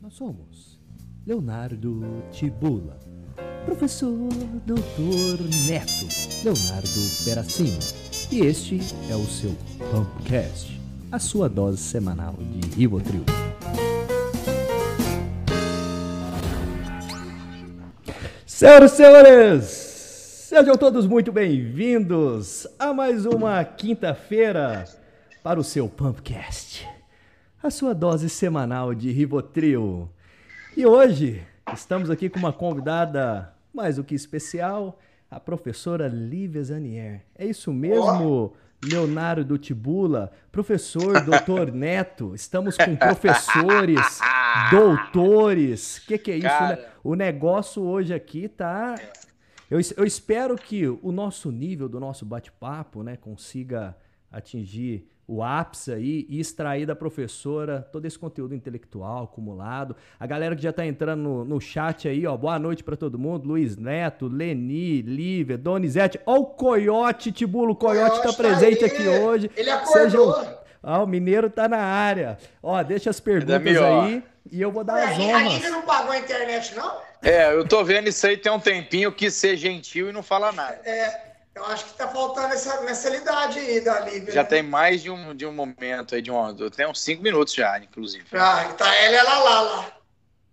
Nós somos Leonardo Tibula, professor Doutor Neto, Leonardo Peracino, e este é o seu Pumpcast, a sua dose semanal de Rivotril. Senhoras e senhores, sejam todos muito bem-vindos a mais uma quinta-feira para o seu Pumpcast, a sua dose semanal de Rivotril. E hoje estamos aqui com uma convidada mais do que especial, a professora Lívia Zanier. É isso mesmo, Leonardo Tibula, professor, doutor Neto. Estamos com professores, doutores. O que, que é isso, né? O negócio hoje aqui tá. Eu, es- eu espero que o nosso nível do nosso bate-papo, né, consiga atingir o ápice aí e extrair da professora todo esse conteúdo intelectual acumulado. A galera que já tá entrando no, no chat aí, ó, boa noite pra todo mundo. Luiz Neto, Leni, Lívia, Donizete. Ó o Coiote, Tibulo, o Coiote tá Coiote tá presente aí. aqui hoje. Ele acordou. Sejam- Ah, o mineiro tá na área. Ó, deixa as perguntas melhor. aí e eu vou dar as a honras. Lívia não pagou a internet, não? É, eu tô vendo isso aí tem um tempinho, quis ser gentil e não fala nada. É, eu acho que tá faltando essa mensalidade aí da Lívia. Já né? tem mais de um, de um momento aí, de um. Tem uns cinco minutos já, inclusive. Ah, tá ela e ela lá, lá.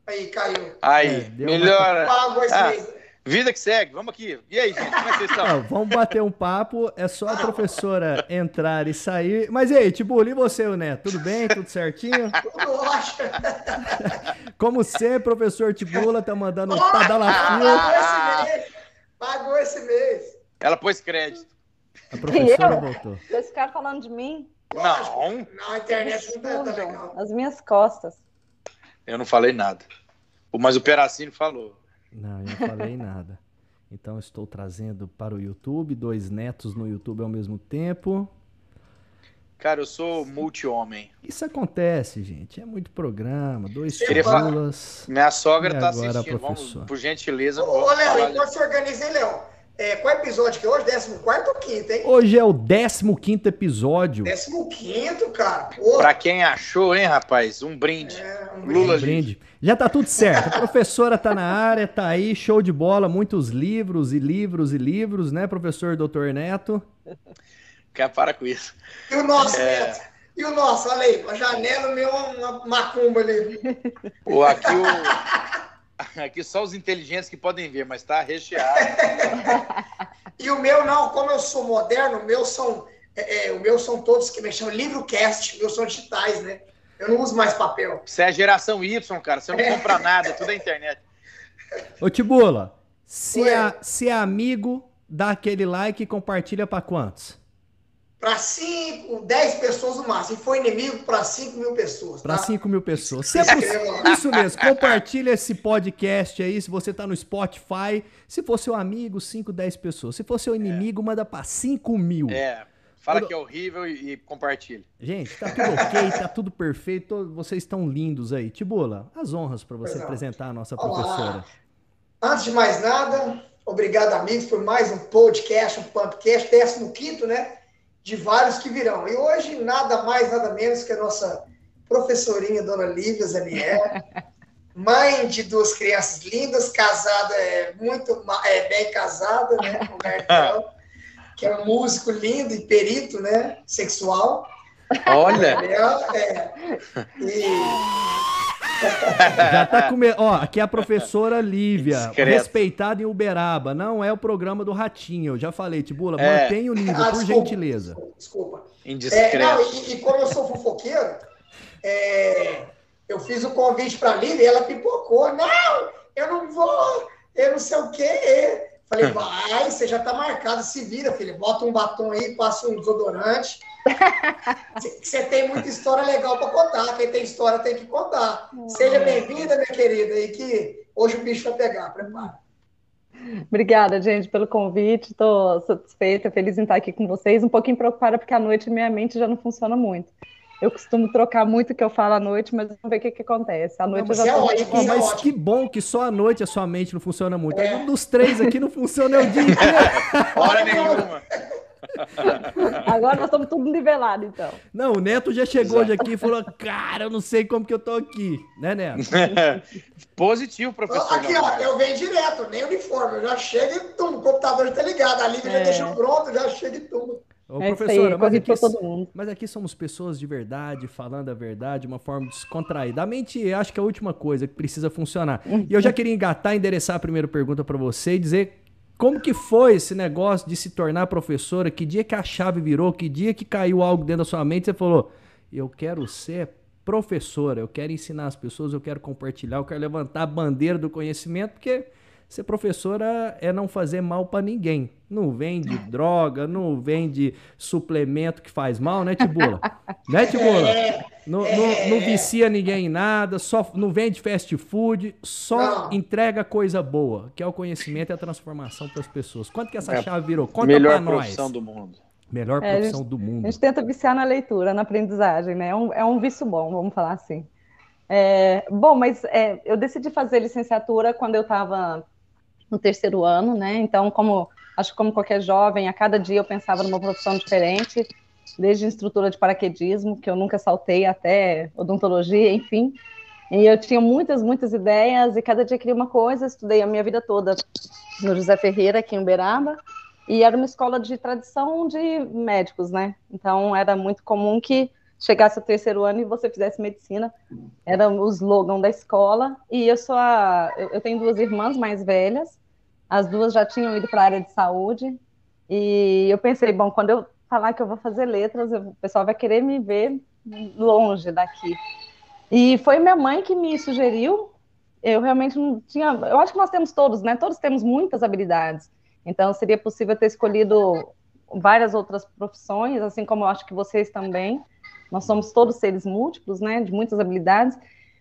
Aí, caiu. Aí, É, melhora. Pagou esse Ah. mês. Vida que segue, vamos aqui. E aí, gente, como é que vocês Não, estão? vamos bater um papo, é só a professora entrar e sair. Mas e aí, Tibuli, e você, o Neto? Tudo bem? Tudo certinho? Tudo ótimo. Como sempre, professor Tibula tá mandando um Pagou padalafio. esse mês. Pagou esse mês. Ela pôs crédito. A professora Eu? voltou. Vocês ficaram falando de mim? Não, Não, a internet não tá, legal. Nas minhas costas. eu não falei nada. Mas o Peracino falou. Não, eu não falei nada. Então estou trazendo para o YouTube, dois netos no YouTube ao mesmo tempo. Cara, eu sou multi-homem. Isso acontece, gente. É muito programa, dois Tibulas. Minha sogra E tá agora, assistindo. Vamos, por gentileza, Ô, Léo, enquanto você organiza, hein, Léo? É, qual episódio que é hoje? 14 ou 15, hein? Hoje é o 15 episódio. 15, cara. Pô, Pra quem achou, hein, rapaz? Um brinde. é, um Lula brinde. brinde. Já tá tudo certo. A professora tá na área, tá aí, show de bola, muitos livros e livros e livros, né, professor Dr. Neto? Quer para com isso. E o nosso, É. Neto? E o nosso? Olha aí, a janela meu uma macumba ali. Pô, aqui o. Aqui só os inteligentes que podem ver, mas tá recheado. E o meu não, como eu sou moderno, o meu são, é, é, o meu são todos que me chamam livrocast, meus são digitais, né? Eu não uso mais papel. Você é geração Y, cara. Você não compra nada, tudo é internet. Ô, Tibula, se é, se é amigo, dá aquele like e compartilha pra quantos? Para 5, 10 pessoas no máximo. E foi inimigo para 5 mil pessoas. Tá? 5 mil pessoas. Se é poss- Isso mesmo, compartilha esse podcast aí, se você tá no Spotify. Se for seu amigo, 5, 10 pessoas. Se for seu inimigo, manda pra 5 mil. É. Fala que é horrível e, e compartilha. Gente, tá tudo ok, tá tudo perfeito, to- vocês estão lindos aí. Tibula, as honras pra você não. apresentar a nossa Olá. professora. Antes de mais nada, obrigado, amigos, por mais um podcast, um Pumpcast, 15, né? De vários que virão. E hoje, nada mais, nada menos que a nossa professorinha, dona Lívia Zanier, mãe de duas crianças lindas, casada, é, muito é, bem casada, né? Com o Bertão, que é um músico lindo e perito, né? Sexual. Olha! É, e Já tá com. Ó, aqui é a professora Lívia, Discreto. respeitada em Uberaba. Não é o programa do Ratinho. Eu já falei, Tibula, É. mantenha o nível, Ah, por desculpa, gentileza. Desculpa. desculpa. É, Indiscreto. não, e, e como eu sou fofoqueiro, é, eu fiz o convite para a Lívia e ela pipocou. Não, eu não vou, eu não sei o quê. Falei, vai, você já tá marcado, se vira, filha. Bota um batom aí, passa um desodorante. Você- tem muita história legal para contar. Quem tem história tem que contar. Seja bem-vinda, minha querida, e que hoje o bicho vai pegar. Prepara. Obrigada, gente, pelo convite. Estou satisfeita, feliz em estar aqui com vocês. Um pouquinho preocupada porque à noite minha mente já não funciona muito. Eu costumo trocar muito o que eu falo à noite, mas vamos ver o que, que acontece. À noite mas eu já é ótimo. É mas ótimo. que bom que só à noite a sua mente não funciona muito. É. Um dos três aqui não funciona o dia inteiro. Hora nenhuma. Agora nós estamos tudo nivelado, então. Não, o Neto já chegou hoje aqui e falou: Cara, eu não sei como que eu tô aqui, né, Neto? Positivo, professor. Aqui, ó, eu venho direto, nem uniforme. Eu já chego e tum, o computador já tá ligado. A já É. deixou pronto, já chega e tum. Ô, É isso aí, professora, mas aqui, pra todo mundo. mas aqui somos pessoas de verdade, falando a verdade, de uma forma descontraída. A mente, acho que é a última coisa que precisa funcionar. E eu já queria engatar, endereçar a primeira pergunta para você e dizer como que foi esse negócio de se tornar professora, que dia que a chave virou, que dia que caiu algo dentro da sua mente, você falou, eu quero ser professora, eu quero ensinar as pessoas, eu quero compartilhar, eu quero levantar a bandeira do conhecimento, porque ser professora é não fazer mal para ninguém. Não vende droga, não vende suplemento que faz mal, né, Tibula? né, Tibula? Não, não- não vicia ninguém em nada, só não vende fast food, só Não. entrega coisa boa, que é o conhecimento e a transformação para as pessoas. Quanto que essa É, chave virou? Conta Melhor pra nós. profissão do mundo. Melhor É, a profissão gente- do A mundo. gente tenta viciar na leitura, na aprendizagem, né? É um, é um vício bom, vamos falar assim. É, bom, mas é, eu decidi fazer licenciatura quando eu estava no terceiro ano, né? Então, como acho que como qualquer jovem, a cada dia eu pensava numa profissão diferente, desde instrutora de paraquedismo, que eu nunca saltei, até odontologia, enfim. E eu tinha muitas, muitas ideias, e cada dia queria uma coisa. Estudei a minha vida toda no José Ferreira, aqui em Uberaba, e era uma escola de tradição de médicos, né? Então era muito comum que chegasse o terceiro ano e você fizesse medicina. Era o slogan da escola. E eu sou a, eu tenho duas irmãs mais velhas. As duas já tinham ido para a área de saúde. E eu pensei, bom, quando eu falar que eu vou fazer letras, o pessoal vai querer me ver longe daqui. E foi minha mãe que me sugeriu. Eu realmente não tinha. Eu acho que nós temos todos, né? Todos temos muitas habilidades. Então seria possível ter escolhido várias outras profissões, assim como eu acho que vocês também. Nós somos todos seres múltiplos, né? De muitas habilidades.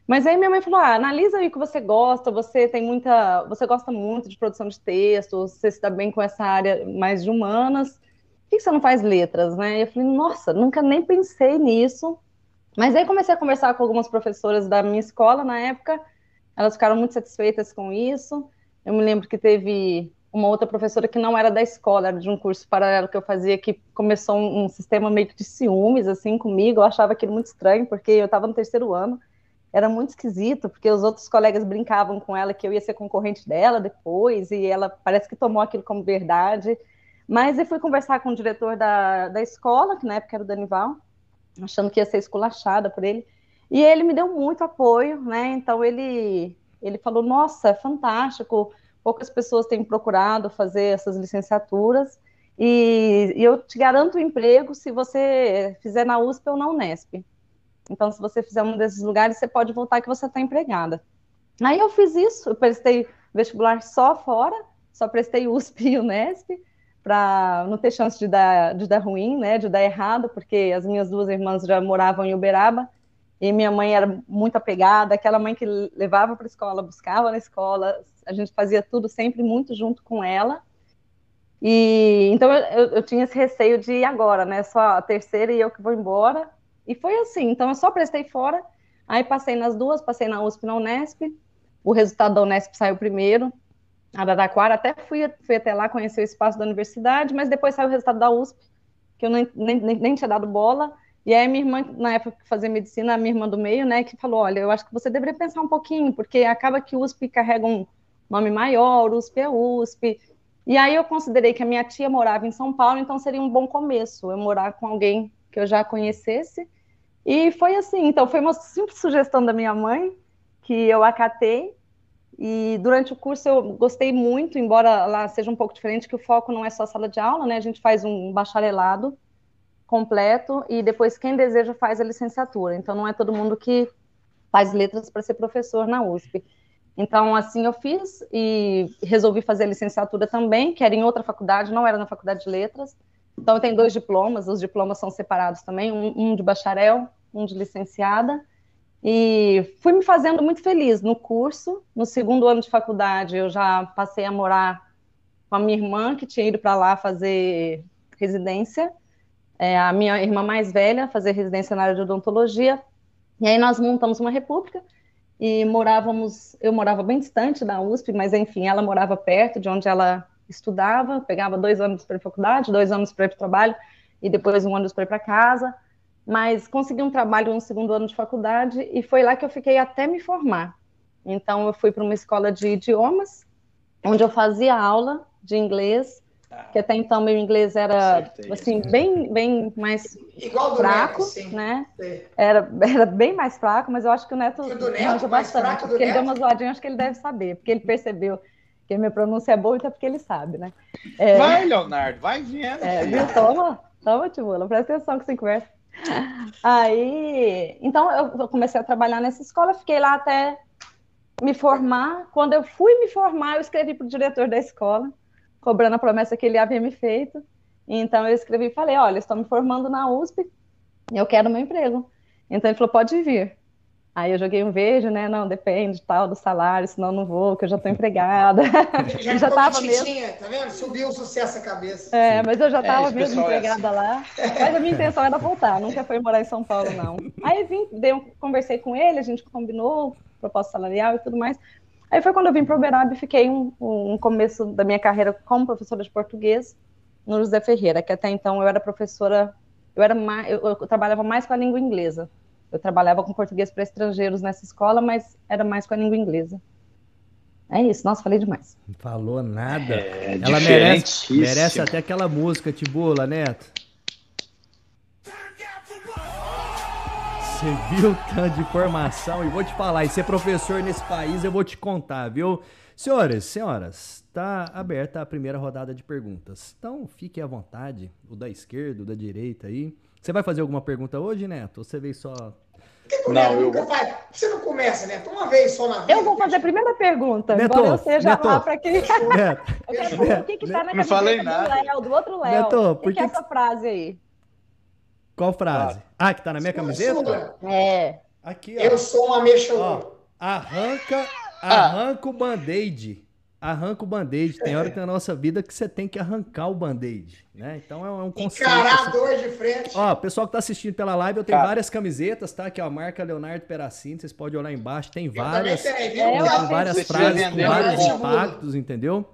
Mas aí minha mãe falou: ah, analisa aí o que você gosta, você tem muita. Você gosta muito de produção de textos, você se dá bem com essa área mais de humanas. Por que você não faz letras, né? E eu falei, nossa, nunca nem pensei nisso. Mas aí comecei a conversar com algumas professoras da minha escola na época, elas ficaram muito satisfeitas com isso. Eu me lembro que teve uma outra professora que não era da escola, era de um curso paralelo que eu fazia, que começou um, um sistema meio que de ciúmes, assim, comigo. Eu achava aquilo muito estranho, porque eu estava no terceiro ano. Era muito esquisito, porque os outros colegas brincavam com ela que eu ia ser concorrente dela depois, e ela parece que tomou aquilo como verdade. Mas eu fui conversar com o diretor da, da escola, que na época era o Danival, achando que ia ser esculachada por ele. E ele me deu muito apoio, né? Então ele ele falou: "Nossa, é fantástico. Poucas pessoas têm procurado fazer essas licenciaturas e, e eu te garanto emprego se você fizer na USP ou na Unesp. Então, se você fizer um desses lugares, você pode voltar que você está empregada." Aí eu fiz isso, eu prestei vestibular só fora, só prestei USP e Unesp para não ter chance de dar, de dar ruim, né, de dar errado, porque as minhas duas irmãs já moravam em Uberaba e minha mãe era muito apegada, aquela mãe que levava para a escola, buscava na escola, a gente fazia tudo sempre muito junto com ela. E então eu, eu tinha esse receio de ir agora, né, só a terceira e eu que vou embora. E foi assim, então eu só prestei fora, aí passei nas duas, passei na USP e na Unesp. O resultado da Unesp saiu primeiro, Araraquara, até fui, fui até lá conhecer o espaço da universidade, mas depois saiu o resultado da USP, que eu nem, nem, nem tinha dado bola. E aí, minha irmã, na época que fazia medicina, a minha irmã do meio, né, que falou: Olha, eu acho que você deveria pensar um pouquinho, porque acaba que o USP carrega um nome maior, USP é USP. E aí, eu considerei que a minha tia morava em São Paulo, então seria um bom começo eu morar com alguém que eu já conhecesse. E foi assim: então, foi uma simples sugestão da minha mãe, que eu acatei. E durante o curso eu gostei muito, embora lá seja um pouco diferente, que o foco não é só sala de aula, né? A gente faz um bacharelado completo e depois quem deseja faz a licenciatura. Então não é todo mundo que faz letras para ser professor na USP. Então assim eu fiz e resolvi fazer a licenciatura também, que era em outra faculdade, não era na faculdade de letras. Então eu tenho dois diplomas, os diplomas são separados também, um, um de bacharel, um de licenciada. E fui me fazendo muito feliz no curso. No segundo ano de faculdade, eu já passei a morar com a minha irmã, que tinha ido para lá fazer residência. É, a minha irmã mais velha, fazer residência na área de odontologia. E aí nós montamos uma república e morávamos. Eu morava bem distante da USP, mas enfim, ela morava perto de onde ela estudava, pegava dois anos para para faculdade, dois anos para ir para o trabalho e depois um ano para ir para casa. Mas consegui um trabalho no segundo ano de faculdade e foi lá que eu fiquei até me formar. Então eu fui para uma escola de idiomas, onde eu fazia aula de inglês. Que até então meu inglês era assim bem bem mais Igual fraco, Neto, né? Era, era bem mais fraco, mas eu acho que o Neto manja bastante, porque ele deu uma zoadinha, acho que ele deve saber, porque ele percebeu que a minha pronúncia é boa, então é porque ele sabe, né? É... Vai, Leonardo, vai vendo. É, viu? Toma, toma, Tibula, presta atenção que você conversa. Aí, então eu comecei a trabalhar nessa escola, fiquei lá até me formar. Quando eu fui me formar, eu escrevi para o diretor da escola, cobrando a promessa que ele havia me feito. Então eu escrevi e falei: Olha, estou me formando na USP, eu quero meu emprego. Então ele falou: Pode vir. Aí eu joguei um vejo, né? Não, depende tal do salário, senão não vou, que eu já estou empregada. Já, já tava mesmo. Tá vendo? Subiu o sucesso a cabeça. É, mas eu já estava é, mesmo é empregada é assim. lá. Mas a minha intenção era voltar, nunca foi morar em São Paulo, não. Aí vim, dei um, conversei com ele, a gente combinou proposta salarial e tudo mais. Aí foi quando eu vim para o Uberab e fiquei um, um começo da minha carreira como professora de português no José Ferreira, que até então eu era professora, eu era mais, eu, eu trabalhava mais com a língua inglesa. Eu trabalhava com português para estrangeiros nessa escola, mas era mais com a língua inglesa. É isso, nossa, falei demais. Não falou nada. É, Ela merece, merece até aquela música, Tibula, Neto. Você viu o tanto de informação? E vou te falar, e ser professor nesse país eu vou te contar, viu? Senhoras, senhoras, está aberta a primeira rodada de perguntas. Então, fique à vontade, o da esquerda, o da direita aí. Você vai fazer alguma pergunta hoje, Neto? Ou você veio só que não, eu... Você não começa, Neto? Uma vez só na vida. Eu vou fazer a primeira pergunta, Neto, embora eu seja Neto, lá para quem. Neto, eu quero saber o que está na cabeça do Léo, do outro Léo. Neto, o que, que é essa frase aí? Qual frase? Ah, ah que tá na minha camiseta? É. Aqui, ó. Eu sou uma mexa. Arranca, arranca ah. o band-aid arranca o band-aid. Tem hora que na nossa vida que você tem que arrancar o band-aid, né? Então é um conceito. Encarar assim. dois de frente. Ó, pessoal que tá assistindo pela live, eu tenho Cara. várias camisetas, tá? Aqui, ó, a marca Leonardo Peracini, vocês podem olhar embaixo, tem várias, tem, com várias frases, com vários impactos, entendeu?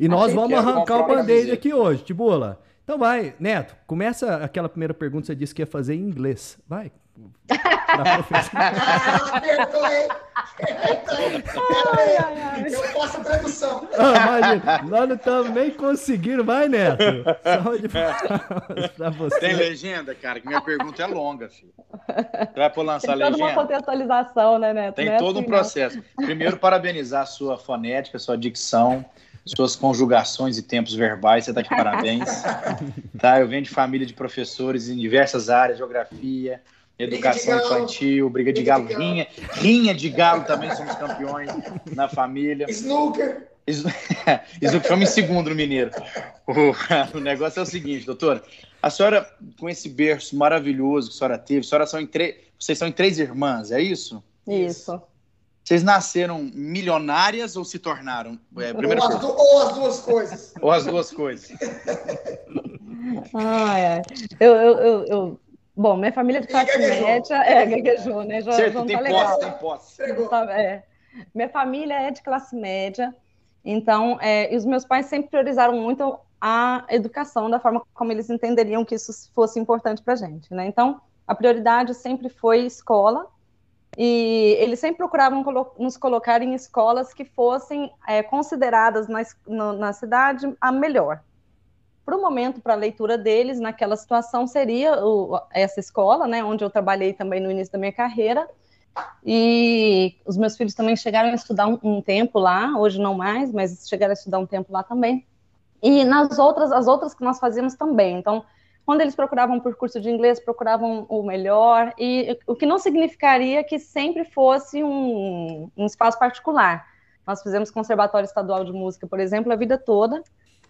E nós vamos arrancar o band-aid aqui hoje, Tibula. Então vai, Neto, começa aquela primeira pergunta, você disse que ia fazer em inglês. Vai, da professora. Eu faço a tradução. Ah, imagina, nós não estamos nem conseguindo, vai, Neto. Saúde pra você. Tem legenda, cara, que minha pergunta é longa, filho. Vai por lançar Tem legenda. Tem toda uma contextualização, né, Neto? Tem todo um processo. Primeiro, parabenizar a sua fonética, sua dicção suas conjugações e tempos verbais, você está de parabéns. tá? Eu venho de família de professores em diversas áreas, geografia, Educação infantil, briga de galo, rinha, rinha de galo também somos campeões na família. Snooker. Snooker foi em segundo no Mineiro. O, o, negócio é o seguinte, doutora. A senhora, com esse berço maravilhoso que a senhora teve, a senhora são em três, vocês são em três irmãs, é isso? Isso. Vocês nasceram milionárias ou se tornaram? É, ou, as ou, as duas coisas. Ou as duas coisas. Ai, ai. Eu, eu, eu, eu Bom, minha família de classe média é gaguejou, né? Já, certo, não tá tem legal. Posse, tem posse. Tá, é. Minha família é de classe média, então, é, e os meus pais sempre priorizaram muito a educação da forma como eles entenderiam que isso fosse importante para a gente, né? Então, a prioridade sempre foi escola, e eles sempre procuravam colo nos colocar em escolas que fossem é, consideradas na, na cidade a melhor, para o momento, para a leitura deles, naquela situação, seria o, essa escola, né, onde eu trabalhei também no início da minha carreira. E os meus filhos também chegaram a estudar um, um, tempo lá, hoje não mais, mas chegaram a estudar um tempo lá também. E nas outras, as outras que nós fazíamos também. Então, quando eles procuravam por curso de inglês, procuravam o melhor, e o que não significaria que sempre fosse um, um espaço particular. Nós fizemos Conservatório Estadual de Música, por exemplo, a vida toda,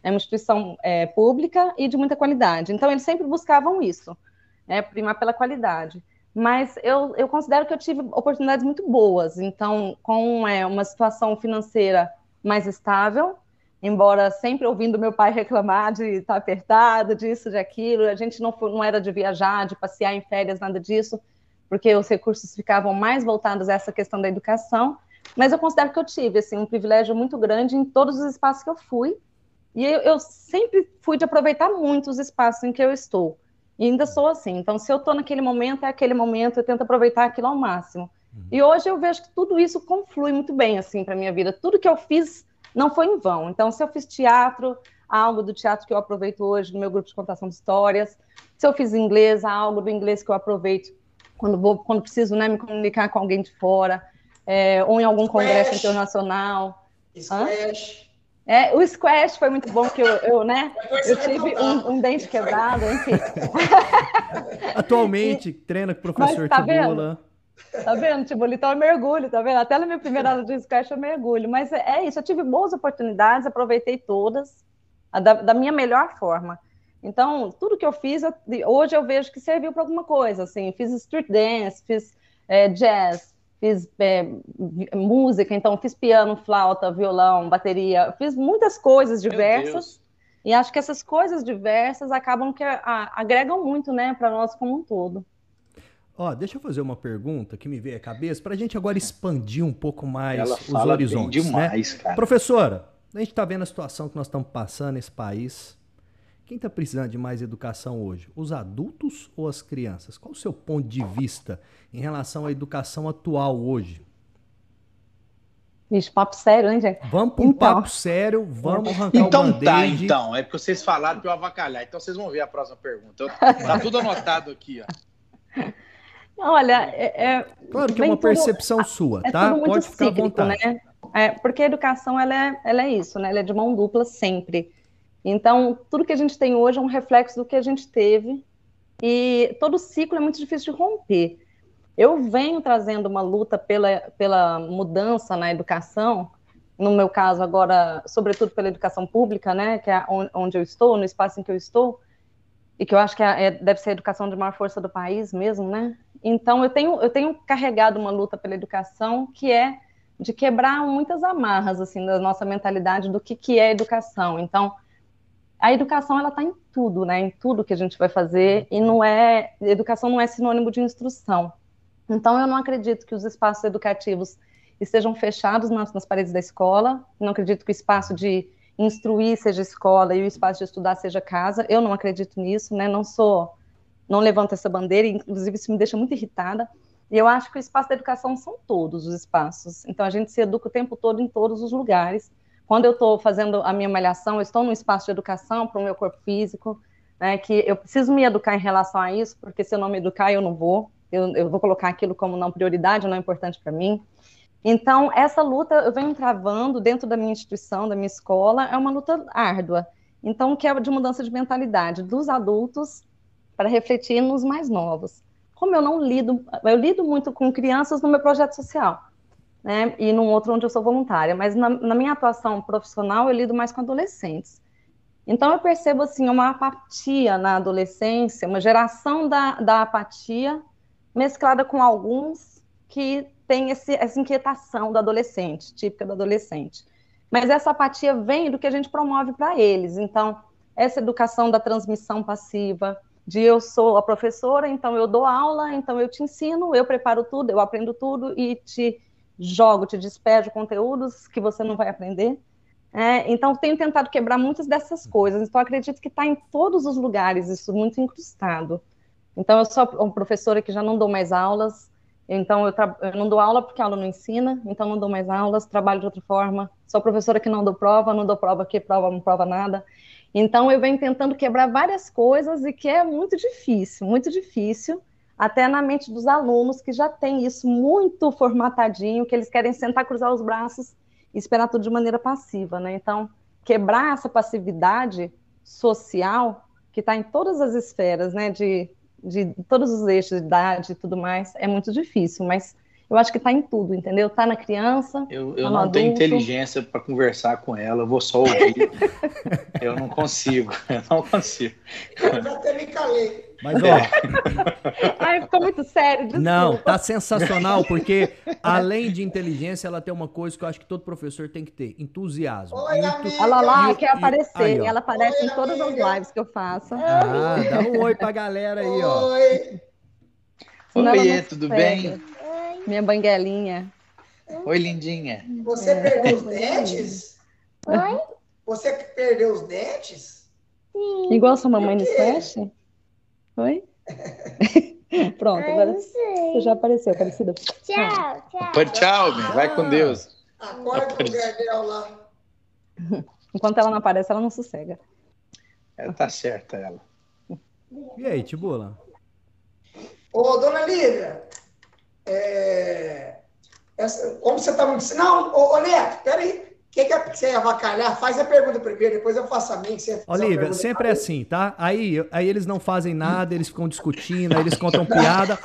é uma instituição é, pública e de muita qualidade. Então, eles sempre buscavam isso, né, primar pela qualidade. Mas eu, eu considero que eu tive oportunidades muito boas. Então, com é, uma situação financeira mais estável, embora sempre ouvindo meu pai reclamar de estar apertado, disso, de aquilo, a gente não, foi, não era de viajar, de passear em férias, nada disso, porque os recursos ficavam mais voltados a essa questão da educação. Mas eu considero que eu tive assim, um privilégio muito grande em todos os espaços que eu fui, E eu, eu, sempre fui de aproveitar muito os espaços em que eu estou. E ainda sou assim. Então, se eu estou naquele momento, é aquele momento, eu tento aproveitar aquilo ao máximo. Uhum. E hoje eu vejo que tudo isso conflui muito bem, assim, para minha vida. Tudo que eu fiz não foi em vão. Então, se eu fiz teatro, algo do teatro que eu aproveito hoje no meu grupo de contação de histórias. Se eu fiz inglês, algo do inglês que eu aproveito quando vou, quando preciso, né, me comunicar com alguém de fora, é, ou em algum Squash. congresso internacional. Squash. Hã? É, o squash foi muito bom, que eu, eu né? Eu tive um, um, dente quebrado, enfim. Atualmente, treina com o professor tá Tibula. Tá vendo, Tibula? Então eu mergulho, tá vendo? Até na minha primeira aula de squash eu mergulho. Mas é, é isso, eu tive boas oportunidades, aproveitei todas da, da minha melhor forma. Então, tudo que eu fiz, eu, hoje eu vejo que serviu para alguma coisa. Assim, fiz street dance, fiz é, jazz, fiz é, música, então fiz piano, flauta, violão, bateria, fiz muitas coisas diversas. E acho que essas coisas diversas acabam que a, agregam muito, né, para nós como um todo. Ó, deixa eu fazer uma pergunta que me veio à cabeça para a gente agora expandir um pouco mais Ela os horizontes, né? demais, né? Cara. Professora, a gente está vendo a situação que nós estamos passando nesse país. Quem está precisando de mais educação hoje? Os adultos ou as crianças? Qual o seu ponto de vista em relação à educação atual hoje? Vixe, papo sério, hein, gente? Vamos para um então. papo sério, vamos arrancar então, o Então tá, então. É porque vocês falaram para eu avacalhar. Então vocês vão ver a próxima pergunta. Tá tudo anotado aqui, ó. Olha, é, é claro que é uma tudo, percepção sua, é tá? Pode ficar cíclico, à vontade. Né? É, porque a educação ela é, ela é isso, né? Ela é de mão dupla sempre. Então, tudo que a gente tem hoje é um reflexo do que a gente teve, e todo ciclo é muito difícil de romper. Eu venho trazendo uma luta pela, pela mudança na educação, no meu caso agora, sobretudo pela educação pública, né, que é onde eu estou, no espaço em que eu estou, e que eu acho que é, é, deve ser a educação de maior força do país mesmo, né? Então eu tenho eu tenho carregado uma luta pela educação que é de quebrar muitas amarras assim da nossa mentalidade do que que é educação. Então a educação ela está em tudo, né? Em tudo que a gente vai fazer e não é educação não é sinônimo de instrução. Então eu não acredito que os espaços educativos estejam fechados nas, nas paredes da escola. Não acredito que o espaço de instruir seja escola e o espaço de estudar seja casa. Eu não acredito nisso, né? Não sou, não levanto essa bandeira. Inclusive isso me deixa muito irritada. E eu acho que o espaço da educação são todos os espaços. Então a gente se educa o tempo todo em todos os lugares. Quando eu estou fazendo a minha malhação, eu estou num espaço de educação para o meu corpo físico, né, que eu preciso me educar em relação a isso, porque se eu não me educar, eu não vou. Eu, eu vou colocar aquilo como não prioridade, não é importante para mim. Então, essa luta eu venho travando dentro da minha instituição, da minha escola, é uma luta árdua. Então, que é de mudança de mentalidade dos adultos para refletir nos mais novos. Como eu não lido, eu lido muito com crianças no meu projeto social né, e num outro onde eu sou voluntária, mas na, na, minha atuação profissional eu lido mais com adolescentes. Então eu percebo assim uma apatia na adolescência, uma geração da, da apatia mesclada com alguns que têm esse, essa inquietação do adolescente, típica do adolescente. Mas essa apatia vem do que a gente promove para eles. Então, essa educação da transmissão passiva, de eu sou a professora, então eu dou aula, então eu te ensino, eu preparo tudo, eu aprendo tudo e te jogo, te despejo conteúdos que você não vai aprender. É, então, tenho tentado quebrar muitas dessas coisas. Então, acredito que está em todos os lugares, isso muito incrustado. Então, eu sou uma professora que já não dou mais aulas. Então, eu, eu, não dou aula porque a aula não ensina. Então, não dou mais aulas, trabalho de outra forma. Sou professora que não dou prova, não dou prova que prova não prova nada. Então, eu venho tentando quebrar várias coisas e que é muito difícil, muito difícil até na mente dos alunos que já tem isso muito formatadinho, que eles querem sentar, cruzar os braços e esperar tudo de maneira passiva, né? Então, quebrar essa passividade social que está em todas as esferas, né? De, de todos os eixos de idade e tudo mais, é muito difícil, mas eu acho que está em tudo, entendeu? Está na criança. Eu, eu tá não adulto. tenho inteligência para conversar com ela, eu vou só ouvir. eu não consigo, eu não consigo. Eu já até me calei. Mas, ó. Ai, ficou muito sério. Desculpa. Não, tá sensacional, porque além de inteligência, ela tem uma coisa que eu acho que todo professor tem que ter: entusiasmo. Oi, Entu... Olha lá, e, quer aparecer. Aí, ela aparece oi, em todas amiga. as lives que eu faço. Ah, dá um oi pra galera aí, ó. Oi. Oi, tudo bem? Oi. Minha banguelinha. Oi, lindinha. Você é. perdeu os dentes? Oi? Você perdeu os dentes? Igual sua mamãe no Splash? Oi? Pronto, agora você já apareceu, Aparecida. Tchau, tchau. Pô, Tchau, vai com Deus. Acorda pro Gardel lá. Enquanto ela não aparece, ela não sossega. É, tá certa ela. E aí, Tibula? Ô, dona Lívia, é, essa- como você tá muito. Não, ô, ô Neto, peraí. O que, que é você ia avacalhar? Faz a pergunta primeiro, depois eu faço a minha. pergunta sempre é assim, tá? Aí, aí eles não fazem nada, eles ficam discutindo, aí eles contam piada.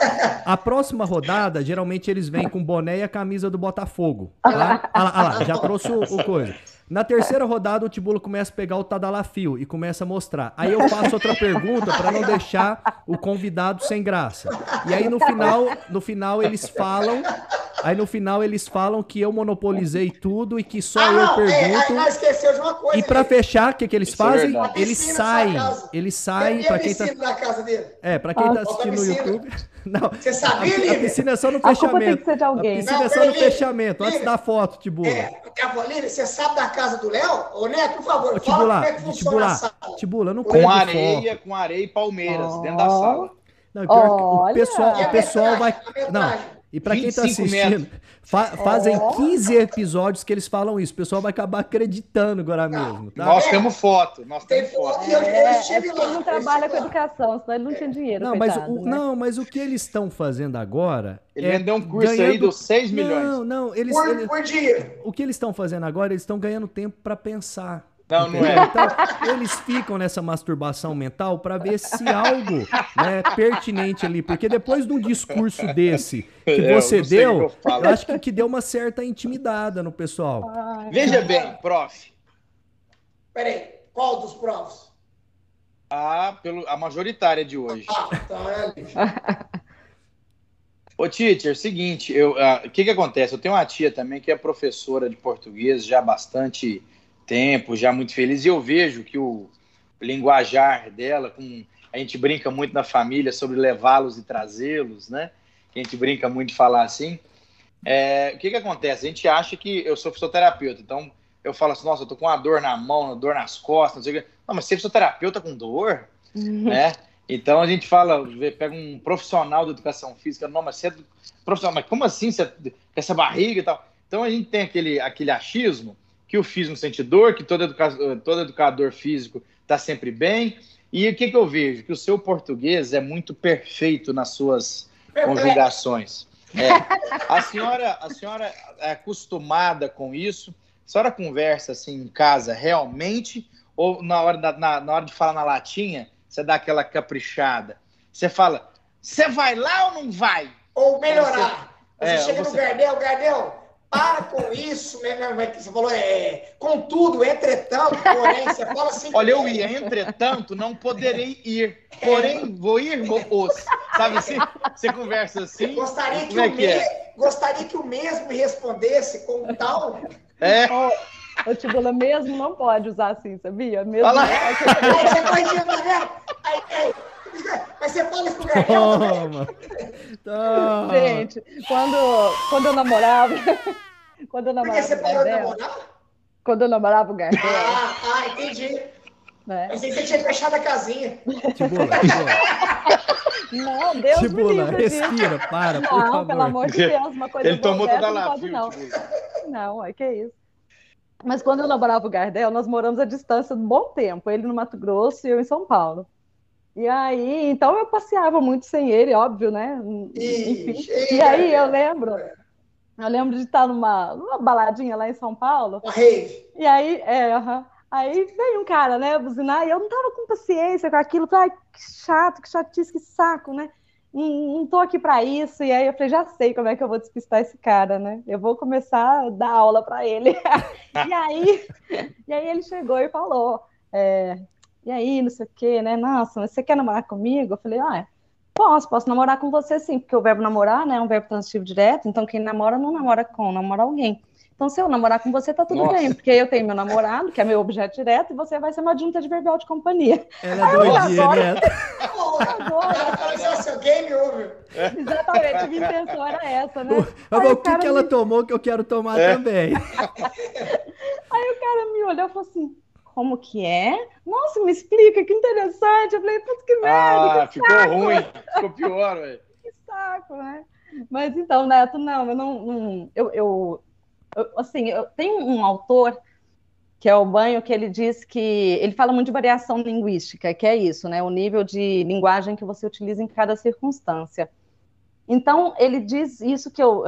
A próxima rodada, geralmente eles vêm com o boné e a camisa do Botafogo, tá? Olha lá, lá, já trouxe o, o coisa. Na terceira rodada, o Tibulo começa a pegar o Tadalafio e começa a mostrar. Aí eu faço outra pergunta para não deixar o convidado sem graça. E aí no final, no final eles falam, aí no final eles falam que eu monopolizei tudo e que só Ah, eu não, é, aí pergunto. nós esqueceu de uma coisa. E pra fechar, o que, que eles Isso é fazem? verdade. eles saem. Eles saem E pra a quem tá. na casa dele? É, pra quem Ah, tá assistindo no. YouTube. Não. Você A, sabia, a Lívia? piscina é só no A tem fechamento. A alguém. piscina Não, é só no peraí, Lívia. fechamento, antes da foto, Tibula. É, Lívia, você sabe da casa do Léo? Ô, Neto, por favor, Ô, fala como é Tibula, que funciona a Tibula, sala. Tibula, não Com areia, com areia e palmeiras, Ó. dentro da sala. Não, pior o pessoal, a o pessoal vai. A Não? E pra quem tá 25 assistindo, fa- fazem Ó. 15 episódios que eles falam isso. O pessoal vai acabar acreditando agora mesmo, tá? Nós temos foto, nós Tem temos foto. É, é porque ele não eu trabalha com educação, senão ele não tinha dinheiro. Não, mas coitado, o, né? não, mas o que eles estão fazendo agora. Ele é vendeu um curso aí, ganhando- deu 6 milhões. Não, não, eles, Por, eles- por dia. o que eles estão fazendo agora, eles estão ganhando tempo pra pensar. Não, não é. Então, eles ficam nessa masturbação mental pra ver se algo né, pertinente ali. Porque depois de um discurso desse que É, eu você o deu, que eu eu acho que, que deu uma certa intimidada no pessoal. Ai, Veja bem, prof. Peraí, qual dos provos? A, pelo, a majoritária de hoje. Ah, então é. Ô, teacher, seguinte, eu, ah, o que que acontece? Eu tenho uma tia também que é professora de português já há bastante tempo, já muito feliz, e eu vejo que o linguajar dela, com, a gente brinca muito na família sobre levá-los e trazê-los, né? Que a gente brinca muito de falar assim. É, o que que acontece? A gente acha que eu sou fisioterapeuta, então eu falo assim, nossa, eu tô com uma dor na mão, uma dor nas costas, não sei o quê. Não, mas você é fisioterapeuta com dor? né? Então a gente fala, pega um profissional de educação física, não, mas você é profissional, mas como assim você com essa barriga e tal? Então a gente tem aquele, aquele achismo que o físico sente dor, que todo, educa, todo educador físico está sempre bem. E o que, que eu vejo? Que o seu português é muito perfeito nas suas conjugações. É. A senhora, a senhora é acostumada com isso? A senhora conversa assim em casa realmente? Ou na hora, da, na, na hora de falar na latinha, você dá aquela caprichada? Você fala, você vai lá ou não vai? Ou melhorar. Você, É, chega você- no Gardel, Gardel, para com isso, né, né, né, que você falou, é, contudo, entretanto, porém, você fala assim. Olha, eu ia, entretanto, não poderei ir. Porém, vou ir, vou os. Sabe assim? Você conversa assim. Gostaria que, é o que é? me- gostaria que o mesmo me respondesse com tal. É, O Tibula mesmo não pode usar assim, sabia? Mesmo Olha lá. Aí você corrigindo, tá vendo? Aí, aí, mas você fala isso pro Gardel também. Toma! Toma! Gente, quando, quando eu namorava. Quando eu Por namorava você o parou de namorar? Quando eu namorava o Gardel, Ah, ah, entendi. né? Pensei que você tinha fechado a casinha. Tibula, Tibula, Não, Deus me Tibula, livre disso. respira, para, por Não, favor. pelo amor de Deus, uma coisa ele tomou dessa toda não lá, viu? não. Não, é que isso. Mas quando eu namorava o Gardel, nós moramos à distância de um bom tempo. Ele no Mato Grosso e eu em São Paulo. E aí, então eu passeava muito sem ele, óbvio, né? Enfim. Ixi, E aí eu Gardel. lembro, eu lembro de estar numa, numa baladinha lá em São Paulo. Uma rave. E aí, é, aham. Aí veio um cara, né, buzinar, e eu não tava com paciência com aquilo. Falei, que chato, que chatice, que saco, né? Não, não tô aqui pra isso. E aí eu falei, já sei como é que eu vou despistar esse cara, né? Eu vou começar a dar aula pra ele. e aí, e aí ele chegou e falou, é, e aí, não sei o quê, né? Nossa, mas você quer namorar comigo? Eu falei, ah, posso, posso namorar com você sim, porque o verbo namorar, né, é um verbo transitivo direto, então quem namora não namora com, namora alguém. Então, se eu namorar com você, tá tudo Nossa. bem, porque eu tenho meu namorado, que é meu objeto direto, e você vai ser uma junta de verbal de companhia. Ela é doidinha, agora- né? Ó, seu game over. Exatamente, minha intenção era essa, né? Aí o o que, que ela me- tomou que eu quero tomar É. também? Aí o cara me olhou e falou assim: como que é? Nossa, me explica, que interessante. Eu falei, putz, que merda. Ah, que ficou saco. ruim, ficou pior, velho. Que saco, né? Mas então, Neto, não, eu não. não eu, eu, eu, assim, eu tenho um autor que é o Banho, que ele diz que ele fala muito de variação linguística, que é isso, né? O nível de linguagem que você utiliza em cada circunstância. Então, ele diz isso que eu,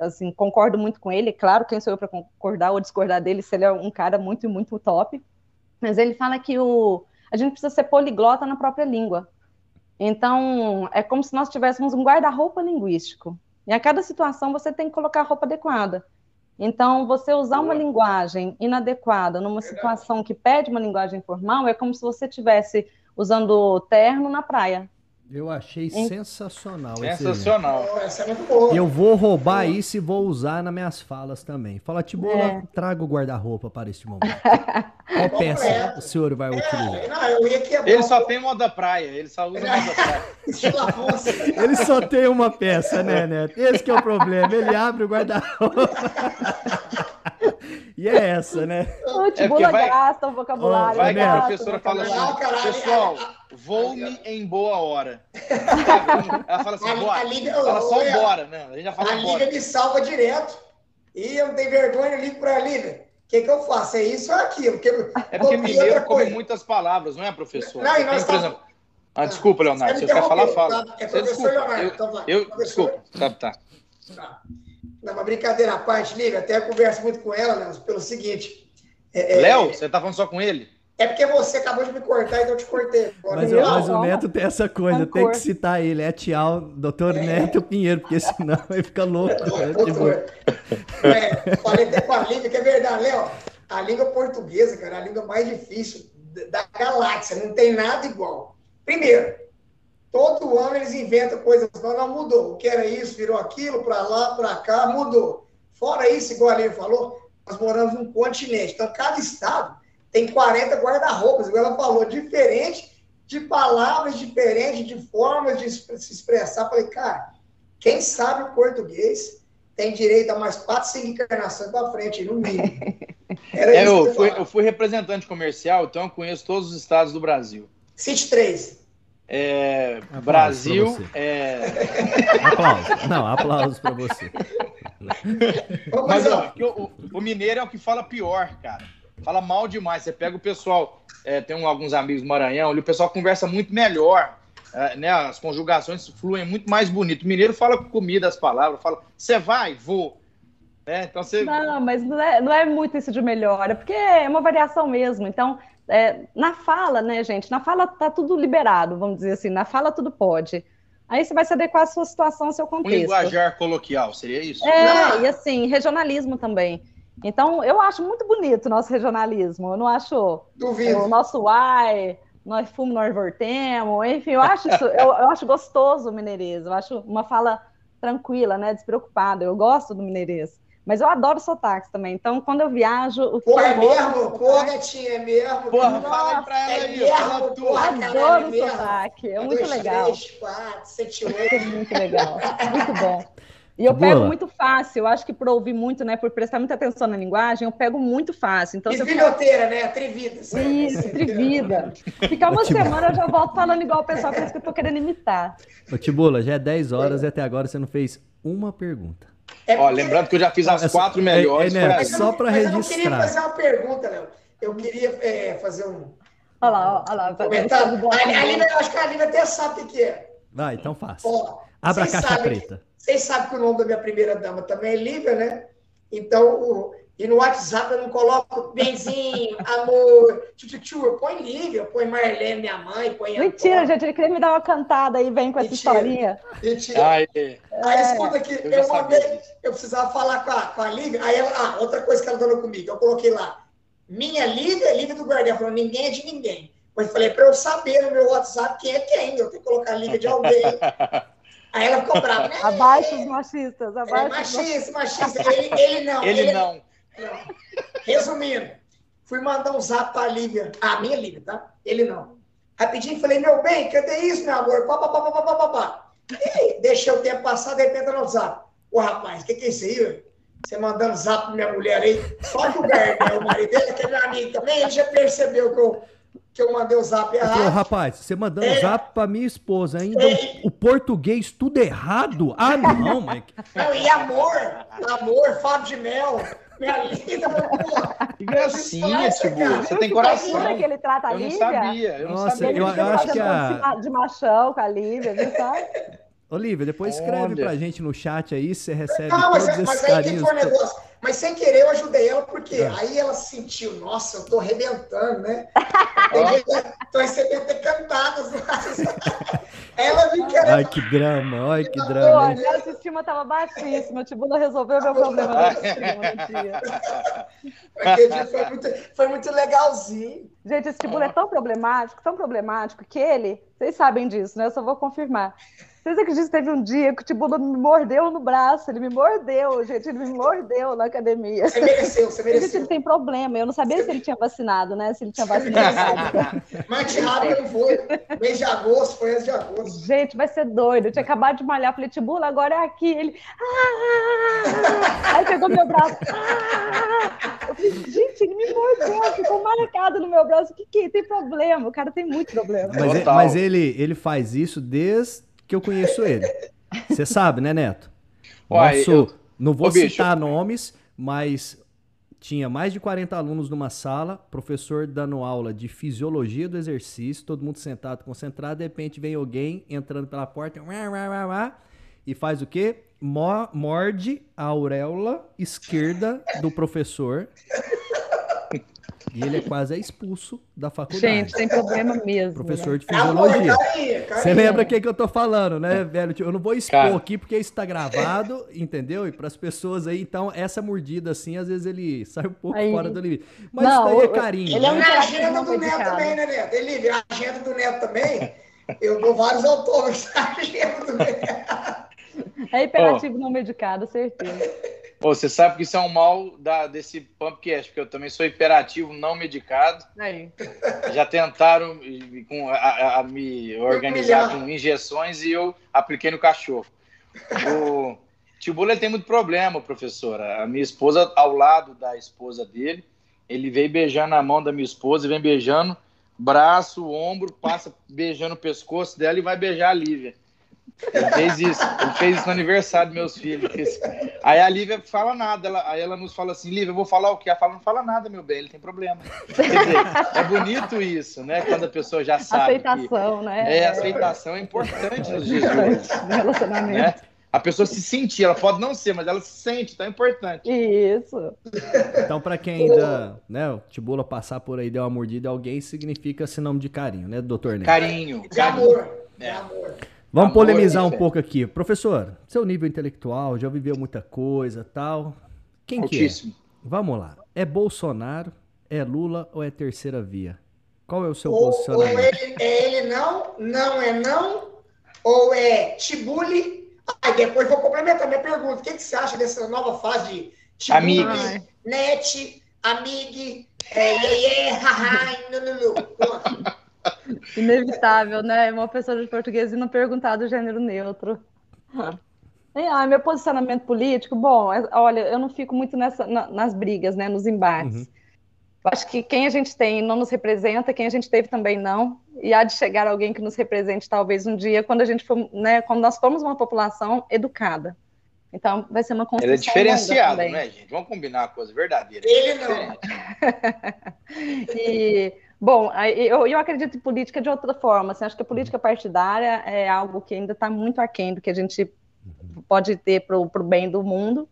assim, concordo muito com ele. Claro, quem sou eu para concordar ou discordar dele, se ele é um cara muito, muito top. Mas ele fala que o, a gente precisa ser poliglota na própria língua. Então, é como se nós tivéssemos um guarda-roupa linguístico. E a cada situação você tem que colocar a roupa adequada. Então, você usar uma linguagem inadequada numa situação que pede uma linguagem formal é como se você estivesse usando terno na praia. Eu achei sensacional. Sensacional. Essa é muito boa. Eu vou roubar isso e vou usar nas minhas falas também. Fala, Tibola, É. traga o guarda-roupa para este momento. Qual peça o senhor vai utilizar? É, não, eu ia quebrar. Ele só tem moda praia, ele só usa moda praia. Afonso. Ele só tem uma peça, né, Neto? Esse que é o problema. Ele abre o guarda-roupa. e é essa, né? O Tibula vai- gasta o vocabulário. Vai que a professora fala assim, Não, pessoal, é- vou-me em boa hora. Ela fala assim, A- bora. a liga- Fala só olha, bora, né? A gente já fala A Liga bora. me salva direto. E eu não tenho vergonha, eu ligo pra Liga. O que, que eu faço? É isso ou aquilo? Porque, É porque mineiro come muitas palavras, não é, professor? Não, e Tem, nós por tá- exemplo... Ah, desculpa, Leonardo, Você você quer falar, fala. tá? É professor desculpa. Leonardo, Eu, então vai. eu Professor. desculpa, tá, tá. Tá. Não, mas brincadeira à parte, Liga, até eu converso muito com ela, né, pelo seguinte. é- é- Léo, você tá falando só com ele? É porque você acabou de me cortar, então eu te cortei. Mas, eu- o- mas o Neto tem essa coisa, tem que citar ele. É tchau, doutor Neto Pinheiro, porque senão ele fica louco. né? Tipo, Doutor. É, falei até com a língua, que é verdade, Léo. A língua portuguesa, cara, é a língua mais difícil da galáxia, não tem nada igual. Primeiro, todo ano eles inventam coisas novas, não mudou. O que era isso, virou aquilo, para lá, para cá, mudou. Fora isso, igual a falou, nós moramos num continente, então cada estado tem 40 guarda-roupas, igual ela falou, diferente de palavras diferentes, de formas de se expressar. Falei, cara, quem sabe o português tem direito a mais quatro, cinco encarnações para frente, no mínimo. Era É, eu, eu fui, eu fui representante comercial, então eu conheço todos os estados do Brasil. Cite três. É, Aplausos Brasil, é, aplausos. Não, aplausos pra você. Mas fazer, ó, o, o mineiro é o que fala pior, cara. Fala mal demais. Você pega o pessoal, é, tem um- alguns amigos do Maranhão, ali o pessoal conversa muito melhor. é, né, as conjugações fluem muito mais bonito. O mineiro fala com comida as palavras, fala, você vai, vou. Né? Então você. Não, mas não é, não é muito isso de melhora, porque é uma variação mesmo. Então, é, na fala, né, gente? Na fala tá tudo liberado, vamos dizer assim. Na fala tudo pode. Aí você vai se adequar à sua situação, ao seu Um contexto. linguajar coloquial, seria isso? É, Não. e assim, regionalismo também. Então, eu acho muito bonito o nosso regionalismo. Eu não acho o duvido. nosso uai, nós fomos, nós voltemos, enfim, eu acho isso, eu, eu acho gostoso o mineirês, eu acho uma fala tranquila, né, despreocupada, eu gosto do mineirês. Mas eu adoro sotaques também, então quando eu viajo... O que Porra, é eu mesmo? Porra, é mesmo? Porra, Nossa, fala aí pra ela é fala porra, Adoro caralho, é o sotaque, é Um, muito dois, legal. três, quatro, sete, É oito. muito legal, muito bom. E eu Boa. pego muito fácil, eu acho que por ouvir muito, né, por prestar muita atenção na linguagem, eu pego muito fácil. Então, E se eu filhoteira, né? Atrevida. Isso, trivida. Ficar uma Tipo- semana eu já volto falando igual o pessoal, parece que eu tô querendo imitar. Ô, Tibula, já é 10 horas e até agora você não fez uma pergunta. É Ó, lembrando que eu já fiz as É quatro melhores. é, é, né, só pra mas Eu não queria registrar. fazer uma pergunta, Léo. Eu queria é, fazer um Olha lá, ó, olha lá. comentário. Bom, A, a. Lívia, eu acho que a Lívia até sabe o que é. Vai, então faça. Ó, Abra a caixa preta. Vocês sabem que o nome da minha primeira dama também é Lívia, né? Então, o- e no WhatsApp eu não coloco benzinho, amor, tchutchu, eu ponho Lívia, eu ponho Marlene, minha mãe, põe Mentira, Antônio. gente, ele queria me dar uma cantada aí, vem com essa Mentira. historinha. Mentira. Ai, Aí escuta aqui, eu eu mandei, eu precisava falar com a, com a Lívia, aí ela, ah, outra coisa que ela falou comigo, eu coloquei lá, minha Lívia, Lívia do Guardião, ela falou, ninguém é de ninguém. Mas eu falei, para eu saber no meu WhatsApp quem é quem, eu tenho que colocar a Lívia de alguém. Aí ela ficou brava, né? Abaixo os machistas, É abaixo machistas. machista, machista. Ele, ele não. Ele não. não. Resumindo, fui mandar um zap pra Lívia. A minha Lívia, tá? Ele não. Rapidinho, falei, meu bem, cadê isso, meu amor? Pá, pá, pá, pá, pá, pá, pá. E deixei o tempo passar, de repente no zap. Ô, rapaz, o que, que é isso aí? velho? você mandando zap pra minha mulher aí. Só que o Bernel, o marido dele, que é meu amigo também, ele já percebeu que eu, que eu mandei o zap errado. rapaz, você mandando É. zap pra minha esposa ainda, É. o português tudo errado? Ah, não, Mike. Não, e amor, amor, Fábio de Mel, minha linda, meu amor. Que gracinha, Tibula. Você tem Imagina coração. que ele trata a Eu não Lívia. sabia, eu não Nossa, sabia. Eu- eu acho que a- de ma- de machão com a Lívia, viu, sabe? Olivia, depois escreve Olha. pra gente no chat aí, você recebe Não, mas, mas aí que foi o negócio. Mas sem querer eu ajudei ela, porque Ah. aí ela sentiu, nossa, eu tô arrebentando, né? Tô recebendo até cantadas. ela me quer. Ai, que drama, ai, que Pô, drama. hein? minha autoestima tava baixíssima. O Tibula resolveu meu problema da autoestima no dia. Aquele dia foi muito, foi muito legalzinho. Gente, esse Tibula é tão problemático, tão problemático, que ele, vocês sabem disso, né? Eu só vou confirmar. Vocês acreditam que teve um dia que o Tibula me mordeu no braço? Ele me mordeu, gente, ele me mordeu na academia. Você mereceu, você Gente, ele mereceu. tem problema. Eu não sabia se ele tinha vacinado, né? Se ele tinha vacinado. Mas de rápido não foi. Mês de agosto, foi antes de agosto. Gente, vai ser doido. Eu tinha acabado de malhar. Falei, Tibula, agora é aqui. Ele. "Ah!" Aí pegou meu braço. "Ah!" Eu falei, gente, ele me mordeu, ficou marcado no meu braço. O que, que é? tem problema? O cara tem muito problema. Mas, Total. mas ele, ele faz isso desde que eu conheço ele. Você sabe, né, Neto? Uai, Nosso, eu- não vou Ô, bicho. citar nomes, mas tinha mais de 40 alunos numa sala, professor dando aula de fisiologia do exercício, todo mundo sentado, concentrado, de repente vem alguém entrando pela porta, e faz o quê? Mo- Morde a auréola esquerda do professor. E ele é quase expulso da faculdade. Gente, tem problema mesmo. Professor de É amor, fisiologia. Você lembra o que, eu tô falando, né, velho? Tipo, Eu não vou expor Cara. aqui porque isso tá gravado, entendeu? E pras pessoas aí, então, essa mordida assim, às vezes ele sai um pouco Aí- fora do limite. Mas Não, isso daí é carinho. ele é um né? Na interativo agenda do Neto também, né, Neto? Ele, a agenda do Neto também. Eu dou vários autógrafos na agenda do Neto. É hiperativo não medicado, certeza. Pô, você sabe que isso é um mal da, desse Pumpcast, porque eu também sou hiperativo, não medicado. Aí. Já tentaram com, a, a- me organizar com injeções e eu apliquei no cachorro. O Tibula tem muito problema, professora. A minha esposa, ao lado da esposa dele, ele veio beijando a mão da minha esposa e vem beijando braço, ombro, passa beijando o pescoço dela e vai beijar a Lívia. Ele fez isso. Ele fez isso no aniversário dos meus filhos. Fez- Aí a Lívia fala nada. Ela, aí ela nos fala assim, Lívia, eu vou falar o quê? Ela fala, não fala nada, meu bem, ele tem problema. Quer dizer, é bonito isso, né? Quando a pessoa já sabe. que- Aceitação, né? é, a aceitação é importante nos dias de hoje, relacionamento. né? A pessoa se sentir, ela pode não ser, mas ela se sente, então é importante. Isso. Então, pra quem ainda, né, o Tibula passar por aí, deu uma mordida alguém, significa sinônimo de carinho, né, doutor Neto? Carinho. De carinho. amor. De É. amor. Vamos Amor, polemizar um é- pouco aqui. Professor, seu nível intelectual, já viveu muita coisa tal. Quem que é? Altíssimo. Vamos lá. É Bolsonaro, é Lula ou é terceira via? Qual é o seu Ou, ou posicionamento? ele, é ele não, não é não, ou é Tibuli. Aí depois vou complementar minha pergunta. O que, que você acha dessa nova fase de Tibuli, Amigos. Net, Amig, é, Iê, Haha, Nunu? Inevitável, né? Uma pessoa de português e não perguntar do gênero neutro. Ah, meu posicionamento político, bom, é- olha, eu não fico muito nessa, na- nas brigas, né, nos embates. Uhum. Eu acho que quem a gente tem não nos representa, quem a gente teve também não, e há de chegar alguém que nos represente talvez um dia, quando a gente for, né, quando nós formos uma população educada. Então, vai ser uma construção Ele é diferenciado, né, gente? Vamos combinar uma coisa verdadeira. Ele não. E, bom, eu, eu acredito em política de outra forma. Assim, acho que a política partidária é algo que ainda está muito aquém do que a gente pode ter para o bem do mundo.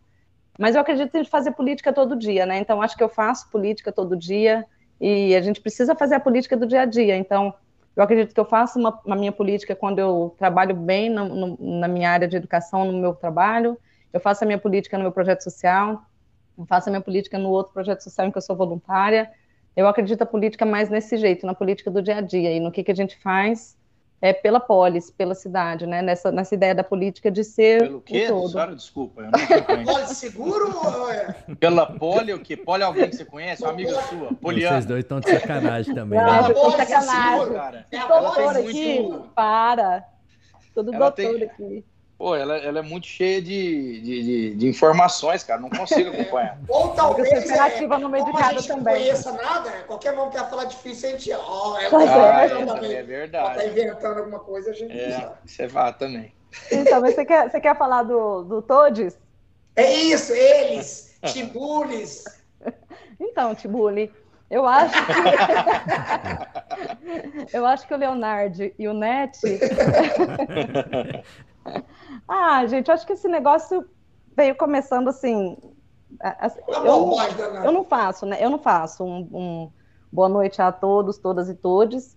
Mas eu acredito em fazer política todo dia, né? Então, acho que eu faço política todo dia e a gente precisa fazer a política do dia a dia. Então, eu acredito que eu faço uma, uma minha política quando eu trabalho bem no, no, na minha área de educação, no meu trabalho. Eu faço a minha política no meu projeto social. Eu faço a minha política no outro projeto social em que eu sou voluntária. Eu acredito a política mais nesse jeito, na política do dia a dia e no que, que a gente faz é, pela polis, pela cidade, né? Nessa, nessa ideia da política de ser Pelo quê? o todo. Senhora, desculpa, eu não. Olha, seguro ou é? Pela Poli, o quê? Poli é alguém que você conhece? Uma amiga sua? Poliana. Vocês dois estão de sacanagem também. Não, né? Pode sacanagem. ser cara. É a Ela Doutor tem aqui, muito- para. Tudo Ela doutor tem- aqui. Pô, ela, ela é muito cheia de, de, de, de informações, cara. Não consigo acompanhar. Ou talvez. Eu sou hiperativa no meio de como a cada gente também. não conheça nada, qualquer nome que ela falar difícil, a gente. Ó, ela Pois tá é. Ah, também. é, é Ela tá verdade. inventando alguma coisa, a gente É, sabe. você vai também. Então, mas você quer, você quer falar do, do Todes? É isso, eles, tibules. Então, Tibuli, eu acho que. eu acho que o Leonardo e o Net. Ah, gente, acho que esse negócio veio começando assim. a- a- Tá Eu, eu não faço, né? Eu não faço um, um boa noite a todos, todas e todes.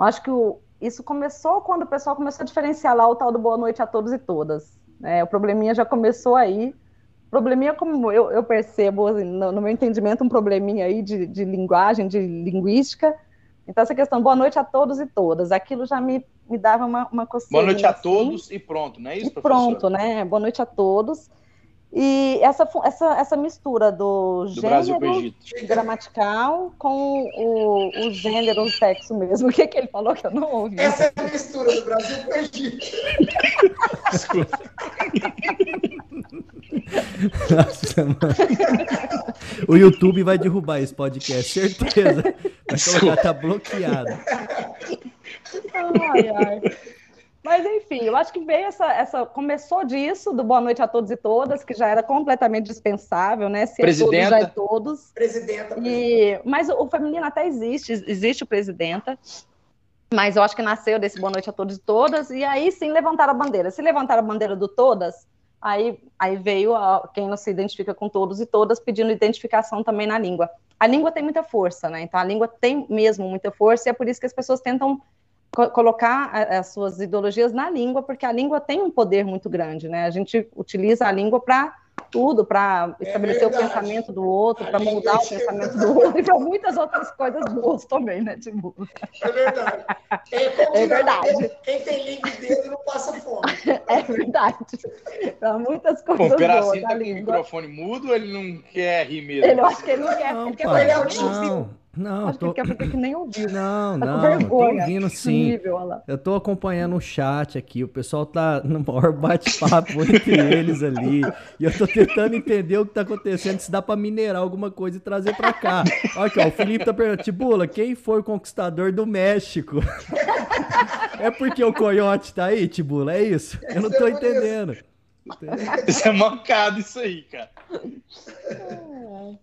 Acho que o- isso começou quando o pessoal começou a diferenciar lá o tal do boa noite a todos e todas. né? o probleminha já começou aí. Probleminha, como eu, eu percebo, assim, no, no meu entendimento, um probleminha aí de, de linguagem, de linguística. Então, essa questão, boa noite a todos e todas, aquilo já me, me dava uma, uma coceira. Boa noite a assim. todos e pronto, não é isso, E professor? pronto, né? Boa noite a todos. E essa, essa, essa mistura do, Do gênero Egito. gramatical com o, o gênero, o sexo mesmo. O que, que ele falou que eu não ouvi? Essa é a mistura do Brasil com o Egito. Desculpa. Nossa, mano. O YouTube vai derrubar esse podcast, certeza. Vai colocar, tá bloqueado. Ai, ai. Mas enfim, eu acho que veio essa, essa. Começou disso, do boa noite a todos e todas, que já era completamente dispensável, né? Se é todos, Presidenta. já é todos. Presidenta. E, mas o, o feminino até existe, existe o presidenta, mas eu acho que nasceu desse boa noite a todos e todas, e aí sim levantaram a bandeira. Se levantaram a bandeira do todas, aí, aí veio a- quem não se identifica com todos e todas pedindo identificação também na língua. A língua tem muita força, né? Então a língua tem mesmo muita força, e é por isso que as pessoas tentam co- colocar a- as suas ideologias na língua, porque a língua tem um poder muito grande, né? A gente utiliza a língua para tudo, para estabelecer o pensamento do outro, para moldar o é- pensamento do outro e para muitas outras coisas boas também, né, Tibu? É verdade. É, É verdade. Quem tem língua e dedo não passa fome. É verdade. Para muitas Pô, coisas o Peracinho boas tá da com o microfone mudo ou ele não quer rir mesmo? Ele, eu acho que ele não quer, Não, ele quer pai, ele é o. não, não, Acho que tô... ele quer que nem ouviu. Não, Tá com não, tô vergonha. ouvindo Esse sim. nível. Eu tô acompanhando o chat aqui, o pessoal tá no maior bate-papo entre eles ali. E eu tô tentando entender o que tá acontecendo, se dá pra minerar alguma coisa e trazer pra cá. Olha aqui, ó, o Felipe tá perguntando, Tibula, quem foi o conquistador do México? É porque o coiote tá aí, Tibula, é isso? Eu não tô É entendendo. Isso é mancado, isso aí, cara.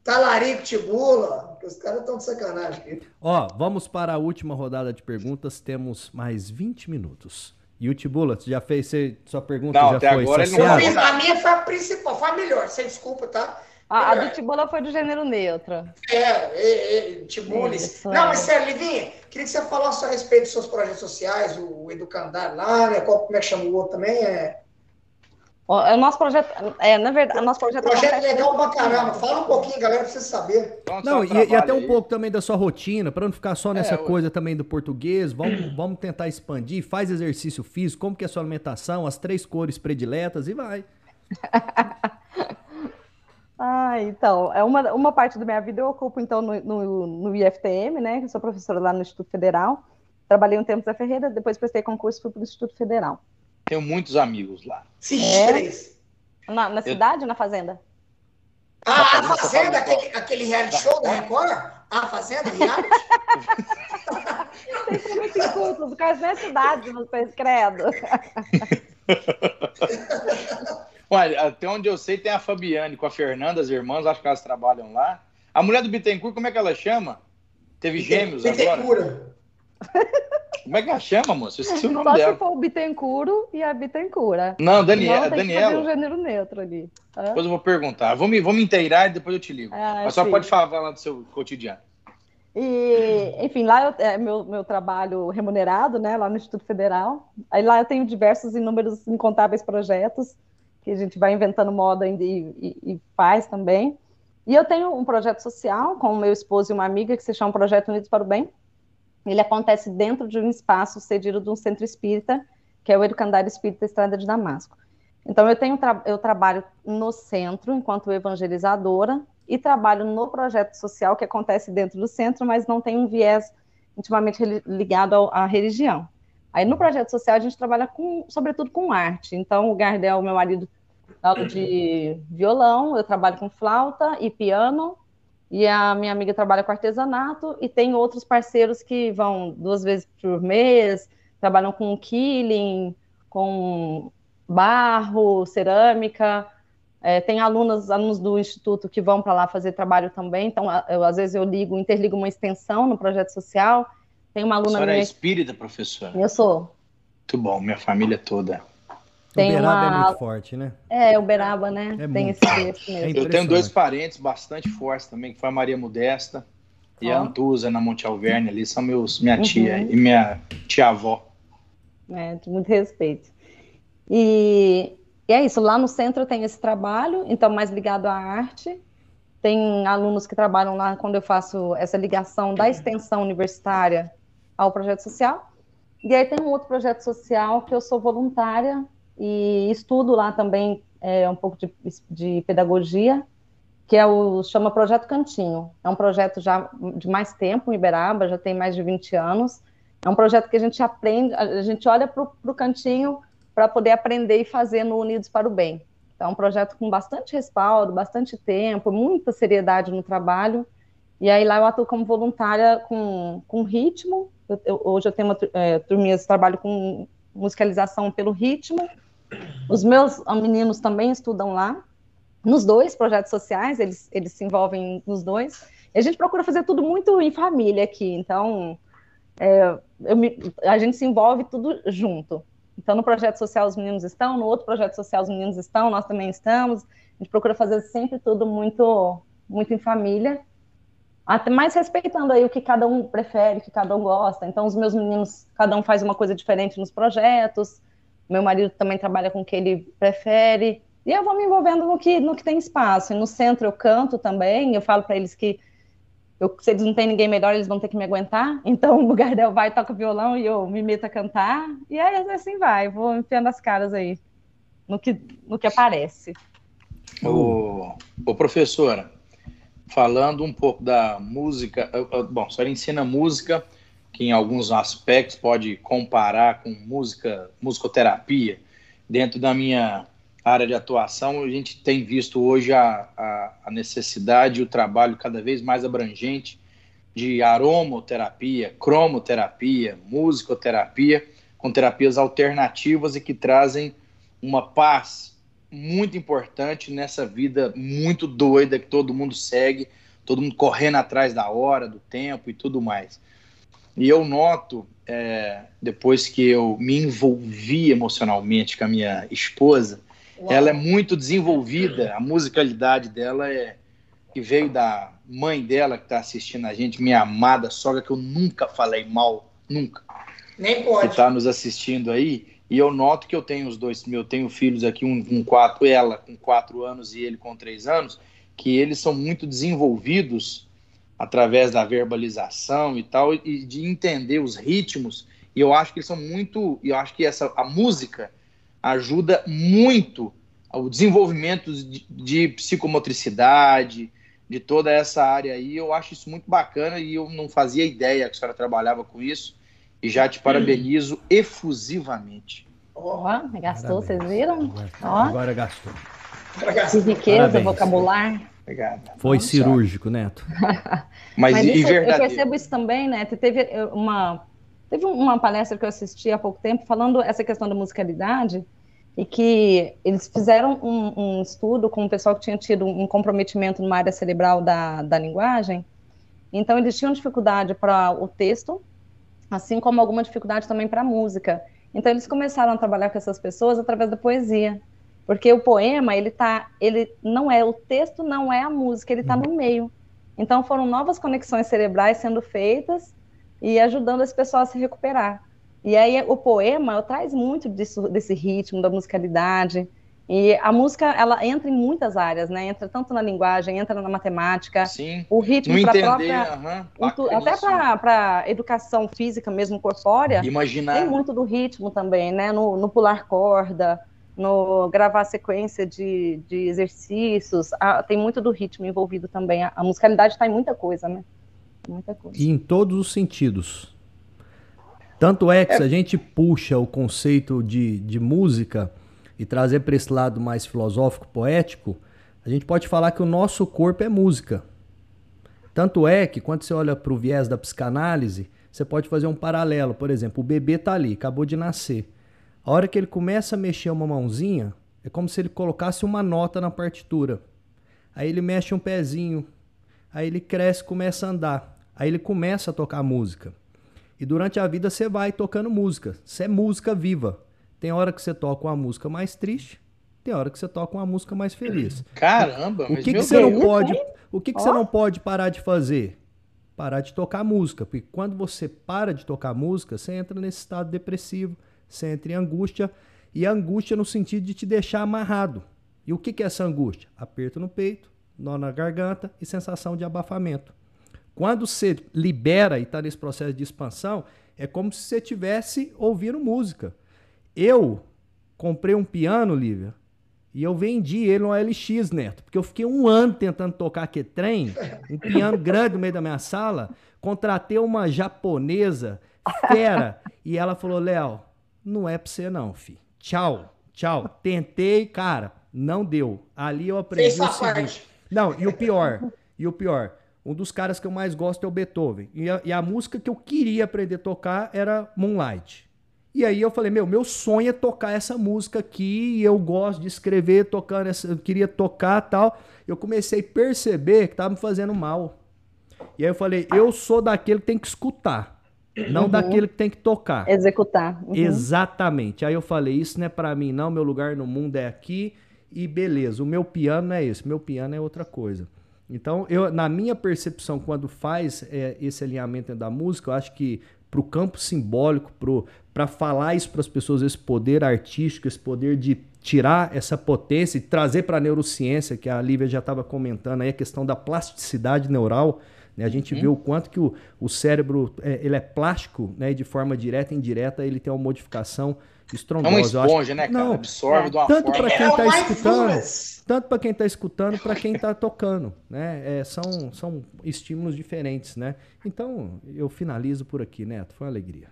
Talarico, tibula. Os caras estão de sacanagem aqui. Ó, vamos para a última rodada de perguntas, temos mais 20 minutos. E o Tibula, você já fez você- sua pergunta? Não, já até foi agora ele não a minha foi a principal, foi a melhor. Sem desculpa, tá? A, a do Tibola foi do gênero neutro. É, é, é Tibules. Não, é. mas sério, Livinha, queria que você falasse a respeito dos seus projetos sociais, o Educandar lá, né? Qual, como é que chama o outro também? É... O, o nosso projeto, é, na verdade, o nosso projeto Projeto acontece legal pra caramba. Fala um pouquinho, galera, pra você saber. Então, Não, e, e até um aí. pouco também da sua rotina, para não ficar só nessa É, coisa também do português, vamos, vamos tentar expandir, faz exercício físico, como que é a sua alimentação, as três cores prediletas e vai. Ah, então, é uma, uma parte da minha vida eu ocupo, então, no, no, no IFTM, né, que eu sou professora lá no Instituto Federal, trabalhei um tempo na Ferreira, depois prestei concurso e fui para o Instituto Federal. Tenho muitos amigos lá. Se É? três. Na, na cidade ou na fazenda? Ah, a Fazenda, aquele, aquele reality show da Record? A Fazenda, reality? Vocês são muito incultos, causa da cidade, vocês, credo. Olha, até onde eu sei tem a Fabiane com a Fernanda, as irmãs, acho que elas trabalham lá. A mulher do Bittencourt, como é que ela chama? Teve gêmeos agora? Bittencourt. Como é que ela chama, moço? Eu esqueci o nome Só se dela. for o Bittencuro e a Bittencura. Não, Daniela. Não, tem que fazer um Daniela. gênero neutro ali. tá? Depois eu vou perguntar. Vou me, vou me inteirar e depois eu te ligo. Ah, Mas só sim. pode falar lá do seu cotidiano. E, enfim, lá eu, é meu, meu trabalho remunerado, né, lá no Instituto Federal. Aí lá eu tenho diversos, inúmeros, incontáveis projetos que a gente vai inventando moda e, e, e faz também. E eu tenho um projeto social com o meu esposo e uma amiga que se chama Projeto Unidos para o Bem. Ele acontece dentro de um espaço cedido de um centro espírita, que é o Educandário Espírita Estrada de Damasco. Então, eu, tenho tra eu trabalho no centro enquanto evangelizadora e trabalho no projeto social que acontece dentro do centro, mas não tem um viés intimamente ligado ao, à religião. Aí no projeto social a gente trabalha com, sobretudo com arte. Então o Gardel, meu marido, aula de violão, eu trabalho com flauta e piano, e a minha amiga trabalha com artesanato, e tem outros parceiros que vão duas vezes por mês, trabalham com killing, com barro, cerâmica. É, tem alunos, alunos do instituto que vão para lá fazer trabalho também. Então, eu, às vezes eu ligo, interligo uma extensão no projeto social. Tem uma aluna a minha. é espírita, professora? Eu sou. Muito bom, minha família toda. Tem Uberaba uma... é muito forte, né? É, Uberaba, né? É Tem muito. esse, esse mesmo. É Eu tenho dois parentes bastante fortes também, que foi a Maria Modesta e a. Antusa, na Monte Alverne, ali, são meus, minha Uhum. tia e minha tia-avó. de muito respeito. E, e é isso, lá no centro eu tenho esse trabalho, então mais ligado à arte. Tem alunos que trabalham lá quando eu faço essa ligação da extensão universitária ao projeto social. E aí tem um outro projeto social que eu sou voluntária e estudo lá também é, um pouco de, de pedagogia, que é o chama Projeto Cantinho. É um projeto já de mais tempo em Iberaba, já tem mais de 20 anos. É um projeto que a gente aprende, a gente olha para o cantinho para poder aprender e fazer no Unidos para o Bem. Então, é um projeto com bastante respaldo, bastante tempo, muita seriedade no trabalho. E aí lá eu atuo como voluntária com, com ritmo. Eu- eu- hoje eu tenho uma é, turminha de trabalho com musicalização pelo ritmo. Os meus ah, meninos também estudam lá. Nos dois projetos sociais, eles, eles se envolvem nos dois. E a gente procura fazer tudo muito em família aqui. Então, é, me- a gente se envolve tudo junto. Então, no projeto social os meninos estão, no outro projeto social os meninos estão, nós também estamos. A gente procura fazer sempre tudo muito, muito em família, até mais respeitando aí o que cada um prefere, o que cada um gosta. Então, os meus meninos, cada um faz uma coisa diferente nos projetos. Meu marido também trabalha com o que ele prefere. E eu vou me envolvendo no que, no que tem espaço. E no centro eu canto também. Eu falo para eles que eu, se eles não têm ninguém melhor, eles vão ter que me aguentar. Então, o Gardel vai, toca violão e eu me meto a cantar. E aí, assim vai. Vou enfiando as caras aí no que, no que aparece. Ô, ô, professora, falando um pouco da música, bom, a senhora ensina música, que em alguns aspectos pode comparar com música, musicoterapia. Dentro da minha área de atuação, a gente tem visto hoje a, a, a necessidade e o trabalho cada vez mais abrangente de aromoterapia, cromoterapia, musicoterapia, com terapias alternativas e que trazem uma paz muito importante nessa vida muito doida que todo mundo segue, todo mundo correndo atrás da hora, do tempo e tudo mais. E eu noto, é, depois que eu me envolvi emocionalmente com a minha esposa, ela é muito desenvolvida, a musicalidade dela é que veio da mãe dela que está assistindo a gente, minha amada sogra, que eu nunca falei mal, nunca. Nem que pode. está nos assistindo aí, e eu noto que eu tenho os dois, eu tenho filhos aqui, um com quatro, ela com quatro anos e ele com três anos, que eles são muito desenvolvidos através da verbalização e tal, e de entender os ritmos, e eu acho que eles são muito, e eu acho que essa, a música ajuda muito ao desenvolvimento de, de psicomotricidade, de toda essa área aí, eu acho isso muito bacana, e eu não fazia ideia que a senhora trabalhava com isso, e já te parabenizo efusivamente. Ó, Ó, gastou, vocês viram? Agora, Ó. agora gastou. Que riqueza, Parabéns. vocabular. Obrigado. Foi Nossa. cirúrgico, Neto. Mas, Mas e isso, eu percebo isso também, né? Teve eh, uma, teve uma palestra que eu assisti há pouco tempo falando essa questão da musicalidade e que eles fizeram um, um estudo com um pessoal que tinha tido um comprometimento numa área cerebral da, da linguagem. Então, eles tinham dificuldade para o texto, assim como alguma dificuldade também para a música. Então, eles começaram a trabalhar com essas pessoas através da poesia. Porque o poema, ele tá, ele não é, o texto não é a música, ele está no meio. Então foram novas conexões cerebrais sendo feitas e ajudando esse pessoal a se recuperar. E aí o poema traz muito disso, desse ritmo, da musicalidade. E a música, ela entra em muitas áreas, né? Entra tanto na linguagem, entra na matemática, Sim. o ritmo para própria tu- até para educação física mesmo corpórea, tem Imaginar. muito do ritmo também, né? No, no pular corda, no gravar sequência de, de exercícios, ah, tem muito do ritmo envolvido também. A, a musicalidade está em muita coisa, né? Muita coisa. E em todos os sentidos. Tanto é que é. se a gente puxa o conceito de, de música e trazer para esse lado mais filosófico, poético, a gente pode falar que o nosso corpo é música. Tanto é que quando você olha para o viés da psicanálise, você pode fazer um paralelo. Por exemplo, o bebê está ali, acabou de nascer. A hora que ele começa a mexer uma mãozinha, é como se ele colocasse uma nota na partitura. Aí ele mexe um pezinho, aí ele cresce, começa a andar, aí ele começa a tocar música. E durante a vida você vai tocando música. Você é música viva. Tem hora que você toca uma música mais triste, tem hora que você toca uma música mais feliz. Caramba, o que, que você não pode, o que, que você não pode parar de fazer? Parar de tocar música, porque quando você para de tocar música, você entra nesse estado depressivo, você entra em angústia, e angústia no sentido de te deixar amarrado. E o que, que é essa angústia? Aperto no peito, nó na garganta e sensação de abafamento. Quando você libera e está nesse processo de expansão, é como se você estivesse ouvindo música. Eu comprei um piano, Lívia, e eu vendi ele no LX, Neto, porque eu fiquei um ano tentando tocar aquele trem, um piano grande no meio da minha sala, contratei uma japonesa, fera, e ela falou, Léo, não é pra você não, fi. Tchau, tchau. Tentei, cara, não deu. Ali eu aprendi o seguinte. Não, e o pior, e o pior, um dos caras que eu mais gosto é o Beethoven. E a, e a, música que eu queria aprender a tocar era Moonlight. E aí eu falei, meu, meu sonho é tocar essa música aqui, e eu gosto de escrever tocando essa, eu queria tocar tal. Eu comecei a perceber que tava me fazendo mal. E aí eu falei, eu sou daquele que tem que escutar, não uhum. daquele que tem que tocar. Executar. Uhum. Exatamente. Aí eu falei, isso não é para mim, não, meu lugar no mundo é aqui, e beleza, o meu piano é esse, meu piano é outra coisa. Então, eu, na minha percepção, quando faz é, esse alinhamento da música, eu acho que para o campo simbólico, para falar isso para as pessoas, esse poder artístico, esse poder de tirar essa potência e trazer para a neurociência, que a Lívia já estava comentando aí, a questão da plasticidade neural. Né? A gente uhum. vê o quanto que o, o cérebro é, ele é plástico, né? E de forma direta e indireta ele tem uma modificação estrondosa. É uma esponja, né, cara? Não, Absorve de uma tanto para quem está é escutando, tanto para quem está escutando, para quem está tocando, né? É, são, são estímulos diferentes, né? Então eu finalizo por aqui, Neto. Foi uma alegria.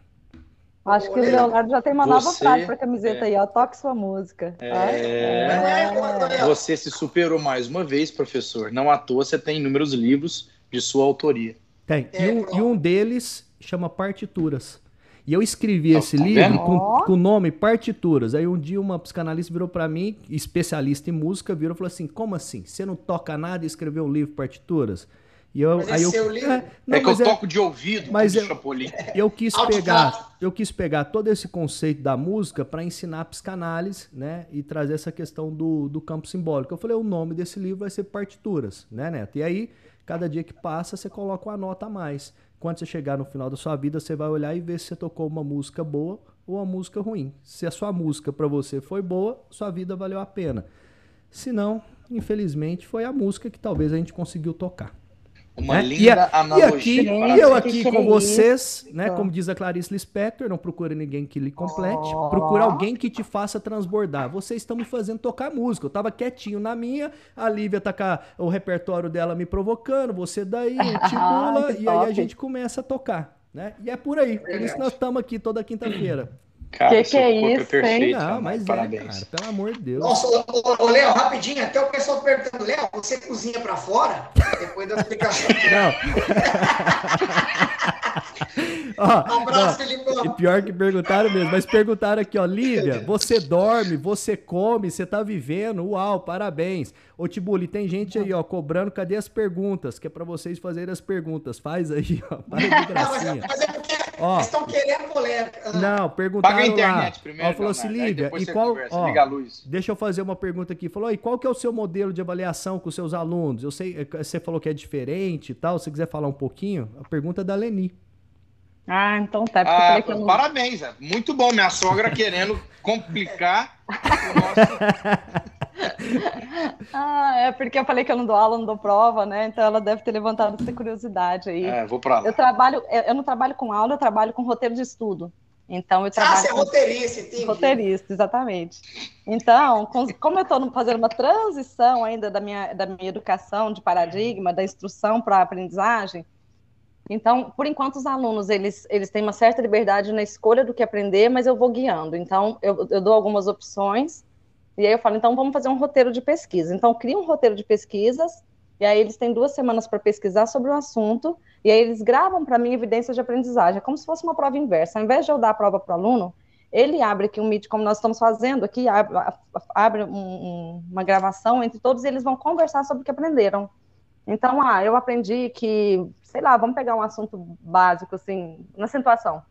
Acho que o Leonardo já tem uma você, nova frase para camiseta é, aí, ó. Toque sua música. É, é, você se superou mais uma vez, professor. Não à toa você tem inúmeros livros de sua autoria. Tem. E um, e um deles chama Partituras. E eu escrevi esse tá livro com, com, o nome Partituras. Aí um dia uma psicanalista virou para mim, especialista em música, virou e falou assim: Como assim? Você não toca nada e escreveu um livro Partituras? E eu, mas aí eu, livro... é, não, é que eu é, toco de ouvido, mas eu, eu quis pegar, eu quis pegar todo esse conceito da música para ensinar psicanálise, né, e trazer essa questão do, do campo simbólico. Eu falei, o nome desse livro vai ser Partituras, né, Neto? E aí, cada dia que passa, você coloca uma nota a mais. Quando você chegar no final da sua vida, você vai olhar e ver se você tocou uma música boa ou uma música ruim. Se a sua música para você foi boa, sua vida valeu a pena. Se não, infelizmente, foi a música que talvez a gente conseguiu tocar. Uma né? linda e, analogia. E, aqui, e eu aqui com vocês, né, como diz a Clarice Lispector, não procure ninguém que lhe complete, oh. procure alguém que te faça transbordar. Vocês estão me fazendo tocar música. Eu tava quietinho na minha, a Lívia tá com o repertório dela me provocando, você daí, Tibula, e aí a gente começa a tocar. Né? E é por aí. Por isso nós estamos aqui toda quinta-feira. Cara, que que é, é isso, é perfeito, Não, mas Parabéns. É, cara, pelo amor de Deus. Nossa, ô, Léo, rapidinho, até o pessoal perguntando, Léo, você cozinha pra fora? Depois da explicação. Não. ó, um abraço, Felipe. E pior que perguntaram mesmo, mas perguntaram aqui, ó, Lívia, você dorme, você come, você tá vivendo, uau, parabéns. Ô, Tibuli, tem gente aí, ó, cobrando, cadê as perguntas? Que é pra vocês fazerem as perguntas. Faz aí, ó, para de gracinha. Não, mas, mas é porque Ó, Eles estão querendo polêmica. Não, perguntaram Paga a internet lá. primeiro. Ó, falou assim, Lívia, e qual... Ó, deixa eu fazer uma pergunta aqui. Falou, e qual que é o seu modelo de avaliação com os seus alunos? Eu sei, eh, você falou que é diferente e tal. Se quiser falar um pouquinho, a pergunta é da Leni. Ah, então tá. Ah, não... Parabéns, é muito bom. Minha sogra querendo complicar o nosso... ah, é porque eu falei que eu não dou aula, não dou prova, né? Então ela deve ter levantado essa curiosidade aí. É, vou pra lá. Eu trabalho, eu não trabalho com aula, eu trabalho com roteiro de estudo. Então eu ah, trabalho. Ah, você é roteirista, entendi. Roteirista, exatamente. Então, como eu estou fazendo uma transição ainda da minha, da minha educação de paradigma, da instrução para a aprendizagem, Então, por enquanto, os alunos, eles, eles têm uma certa liberdade na escolha do que aprender, mas eu vou guiando. Então, eu, eu dou algumas opções, e aí eu falo, então, vamos fazer um roteiro de pesquisa. Então, cria um roteiro de pesquisas, e aí eles têm duas semanas para pesquisar sobre o assunto, e aí eles gravam para mim evidências de aprendizagem. É como se fosse uma prova inversa. Ao invés de eu dar a prova para o aluno, ele abre aqui um Meet, como nós estamos fazendo aqui, abre, abre um, um, uma gravação entre todos e eles vão conversar sobre o que aprenderam. Então, ah, eu aprendi que, sei lá, vamos pegar um assunto básico, assim, na situação.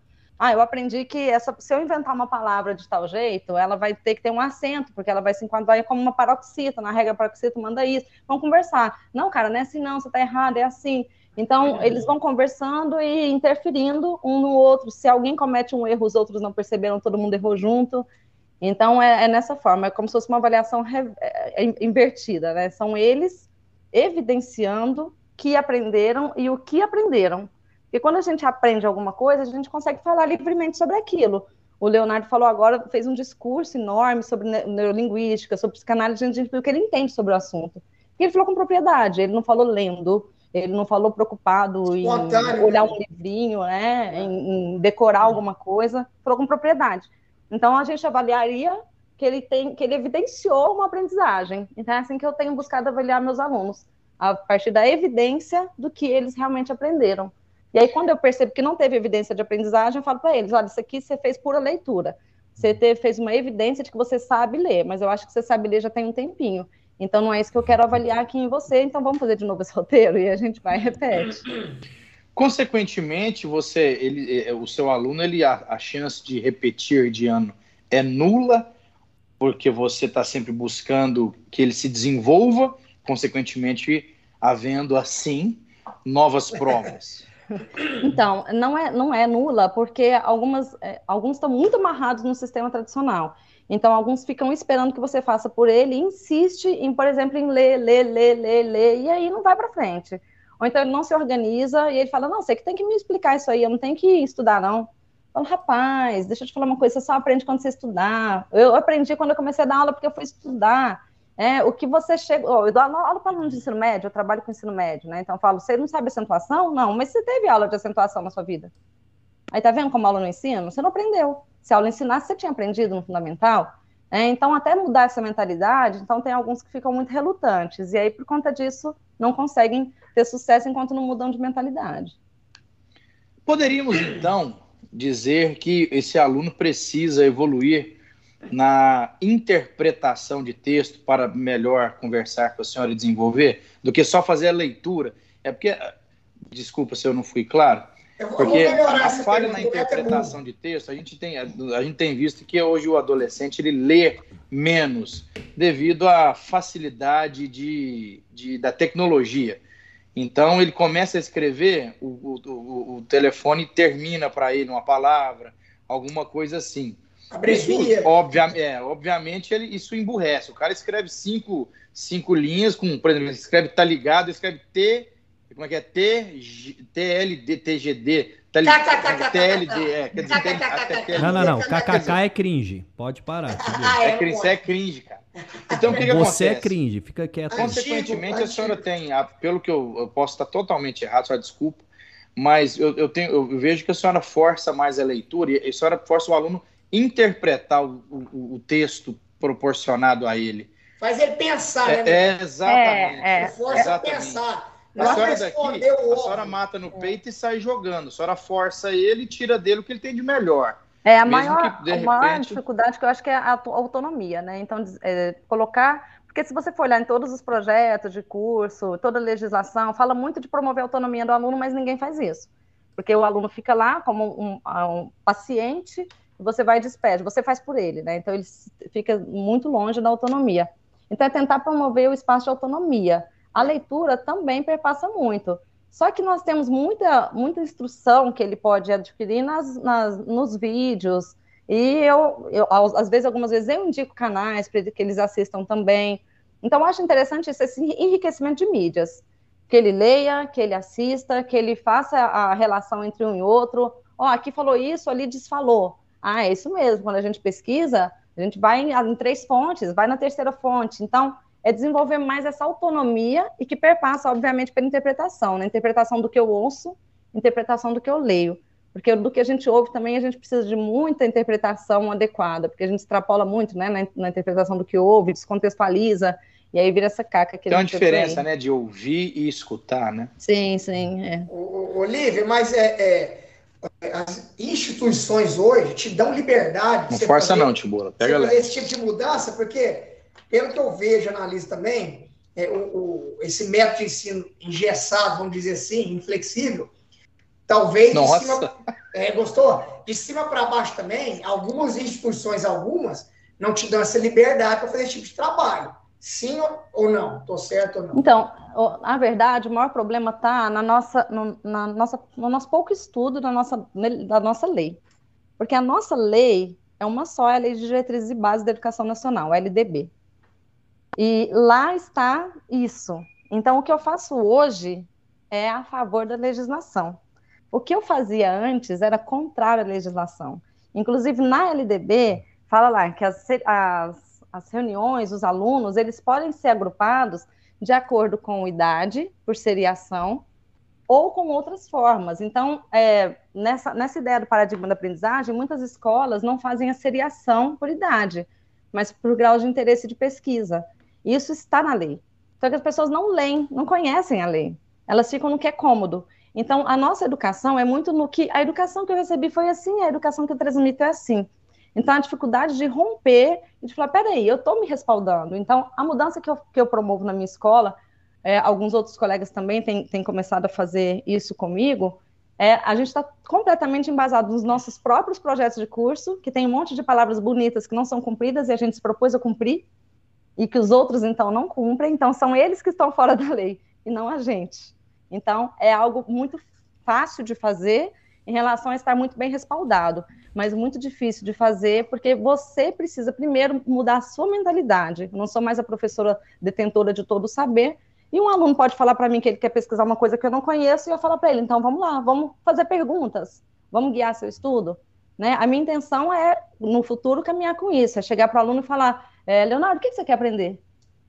Ah, eu aprendi que essa, se eu inventar uma palavra de tal jeito, ela vai ter que ter um acento, porque ela vai se enquadrar como uma paroxita, na regra paroxita manda isso. Vamos conversar. Não, cara, não é assim não, você está errado, é assim. Então, eles vão conversando e interferindo um no outro. Se alguém comete um erro, os outros não perceberam, todo mundo errou junto. Então, é, é nessa forma, é como se fosse uma avaliação re, é, é, invertida, né? São eles evidenciando que aprenderam e o que aprenderam. Porque quando a gente aprende alguma coisa, a gente consegue falar livremente sobre aquilo. O Leonardo falou agora, fez um discurso enorme sobre neurolinguística, sobre psicanálise, a gente viu que ele entende sobre o assunto. E ele falou com propriedade, ele não falou lendo, ele não falou preocupado em olhar um livrinho, né, em, em decorar alguma coisa, falou com propriedade. Então a gente avaliaria que ele tem, que ele evidenciou uma aprendizagem. Então é assim que eu tenho buscado avaliar meus alunos, a partir da evidência do que eles realmente aprenderam. E aí quando eu percebo que não teve evidência de aprendizagem, eu falo para eles, olha, isso aqui você fez pura leitura. Você teve, fez uma evidência de que você sabe ler, mas eu acho que você sabe ler já tem um tempinho. Então não é isso que eu quero avaliar aqui em você, então vamos fazer de novo esse roteiro e a gente vai e repete. Consequentemente, você, ele, é, o seu aluno, ele a, a chance de repetir de ano é nula porque você está sempre buscando que ele se desenvolva, consequentemente, havendo assim novas provas. Então, não é, não é nula, porque algumas, é, alguns estão muito amarrados no sistema tradicional. Então, alguns ficam esperando que você faça por ele e insiste em, por exemplo, em ler, ler, ler, ler, ler, e aí não vai para frente. Ou então ele não se organiza e ele fala, não, você que tem que me explicar isso aí, eu não tenho que estudar, não. Fala, rapaz, deixa eu te falar uma coisa, você só aprende quando você estudar. Eu aprendi quando eu comecei a dar aula porque eu fui estudar. É, o que você chegou. Eu dou aula para alunos de ensino médio, eu trabalho com ensino médio, né? Então eu falo, você não sabe acentuação? Não, mas você teve aula de acentuação na sua vida. Aí tá vendo como a aula não ensina? Você não aprendeu. Se a aula ensinasse, você tinha aprendido no fundamental. É, então, até mudar essa mentalidade, então tem alguns que ficam muito relutantes. E aí, por conta disso, não conseguem ter sucesso enquanto não mudam de mentalidade. Poderíamos, então, dizer que esse aluno precisa evoluir na interpretação de texto para melhor conversar com a senhora e desenvolver, do que só fazer a leitura. É porque, desculpa se eu não fui claro, porque a falha na interpretação de texto, a gente, tem, a gente tem visto que hoje o adolescente ele lê menos devido à facilidade de, de da tecnologia. Então ele começa a escrever, o, o, o telefone termina para ele uma palavra, alguma coisa assim. Isso, obvia, é, obviamente ele, isso emburrece. O cara escreve cinco, cinco linhas, com, por exemplo, escreve tá ligado, escreve T, como é que é? T, TLD, TGD, TLD, é, quer dizer, Não, não, não, KKK é cringe, pode parar. Ah, é, cringe, é cringe, cara. Então, o que, que Você é cringe, fica quieto. Consequentemente, a senhora tem, pelo que eu, eu posso estar totalmente errado, só desculpa, mas eu, eu, tenho, eu vejo que a senhora força mais a leitura e a senhora força o aluno interpretar o, o, o texto proporcionado a ele. Faz ele pensar, é, né? É, exatamente. É, é, força exatamente. a pensar. A senhora daqui, a senhora mata no peito e sai jogando. A senhora força ele e tira dele o que ele tem de melhor. É, a, maior, que, a repente... maior dificuldade que eu acho que é a autonomia, né? Então, é, colocar. Porque se você for olhar em todos os projetos de curso, toda a legislação, fala muito de promover a autonomia do aluno, mas ninguém faz isso. Porque o aluno fica lá como um, um paciente, você vai e despede, você faz por ele, né? Então ele fica muito longe da autonomia. Então é tentar promover o espaço de autonomia. A leitura também perpassa muito. Só que nós temos muita, muita instrução que ele pode adquirir nas, nas nos vídeos. E eu, eu, às vezes, algumas vezes, eu indico canais para que eles assistam também. Então, eu acho interessante esse enriquecimento de mídias. Que ele leia, que ele assista, que ele faça a relação entre um e outro. Ó, oh, aqui falou isso, ali desfalou. Ah, é isso mesmo. Quando a gente pesquisa, a gente vai em, em três fontes, vai na terceira fonte. Então, é desenvolver mais essa autonomia e que perpassa, obviamente, pela interpretação, né? Interpretação do que eu ouço interpretação do que eu leio. Porque do que a gente ouve também a gente precisa de muita interpretação adequada, porque a gente extrapola muito né, na, na interpretação do que ouve, descontextualiza, e aí vira essa caca que Tem uma diferença, né, de ouvir e escutar, né? Sim, sim. É. Olivia, mas é, é, as instituições hoje te dão liberdade. Não força fazer, não, Tibora. Pega fazer esse tipo de mudança, porque, pelo que eu vejo, analista também, é, o, o, esse método de ensino engessado, vamos dizer assim, inflexível, talvez Nossa. de cima, é, gostou? De cima para baixo também, algumas instituições, algumas, não te dão essa liberdade para fazer esse tipo de trabalho. Sim ou não? Estou certo ou não? Então, na verdade, o maior problema está na nossa, no, na nossa, no nosso pouco estudo da nossa, da nossa lei. Porque a nossa lei é uma só, é a Lei de Diretrizes e Bases da Educação Nacional, LDB. E lá está isso. Então, o que eu faço hoje é a favor da legislação. O que eu fazia antes era contrário à legislação. Inclusive, na LDB, fala lá que as, as as reuniões, os alunos, eles podem ser agrupados de acordo com idade, por seriação, ou com outras formas. Então, é, nessa, nessa ideia do paradigma da aprendizagem, muitas escolas não fazem a seriação por idade, mas por grau de interesse de pesquisa. Isso está na lei. Só que as pessoas não leem, não conhecem a lei. Elas ficam no que é cômodo. Então, a nossa educação é muito no que. A educação que eu recebi foi assim, a educação que eu transmito é assim. Então, a dificuldade de romper e de falar, peraí, eu estou me respaldando. Então, a mudança que eu, que eu promovo na minha escola, é, alguns outros colegas também têm, têm começado a fazer isso comigo, é, a gente está completamente embasado nos nossos próprios projetos de curso, que tem um monte de palavras bonitas que não são cumpridas e a gente se propôs a cumprir, e que os outros, então, não cumprem. Então, são eles que estão fora da lei, e não a gente. Então, é algo muito fácil de fazer em relação a estar muito bem respaldado mas muito difícil de fazer, porque você precisa primeiro mudar a sua mentalidade. Eu não sou mais a professora detentora de todo o saber, e um aluno pode falar para mim que ele quer pesquisar uma coisa que eu não conheço, e eu falo para ele, então vamos lá, vamos fazer perguntas, vamos guiar seu estudo. Né? A minha intenção é, no futuro, caminhar com isso, é chegar para o aluno e falar, é, Leonardo, o que, você quer aprender?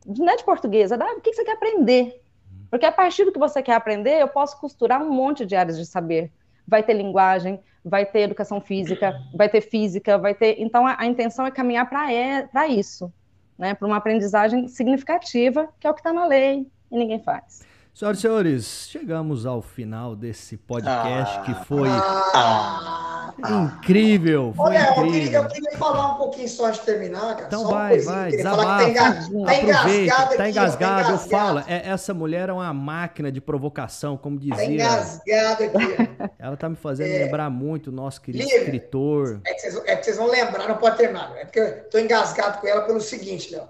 Não é de português, é da, o que você quer aprender? Porque a partir do que você quer aprender, eu posso costurar um monte de áreas de saber. Vai ter linguagem, vai ter educação física, vai ter física, vai ter. Então, a, a intenção é caminhar para é, isso, né? Para uma aprendizagem significativa, que é o que está na lei e ninguém faz. Senhoras e senhores, chegamos ao final desse podcast ah, que foi ah, incrível. Foi Olha, incrível. Eu, queria, eu queria falar um pouquinho só antes de terminar, cara. Então vai, vai, desabafa. Tá, engas... tá engasgado, tá engasgado. Eu falo, é, essa mulher é uma máquina de provocação, como tá dizia. Tá engasgado aqui. Ela tá me fazendo é... lembrar muito o nosso querido Lívia, escritor. É que, vocês, é que vocês vão lembrar, não pode ter nada. É porque eu tô engasgado com ela pelo seguinte, Léo.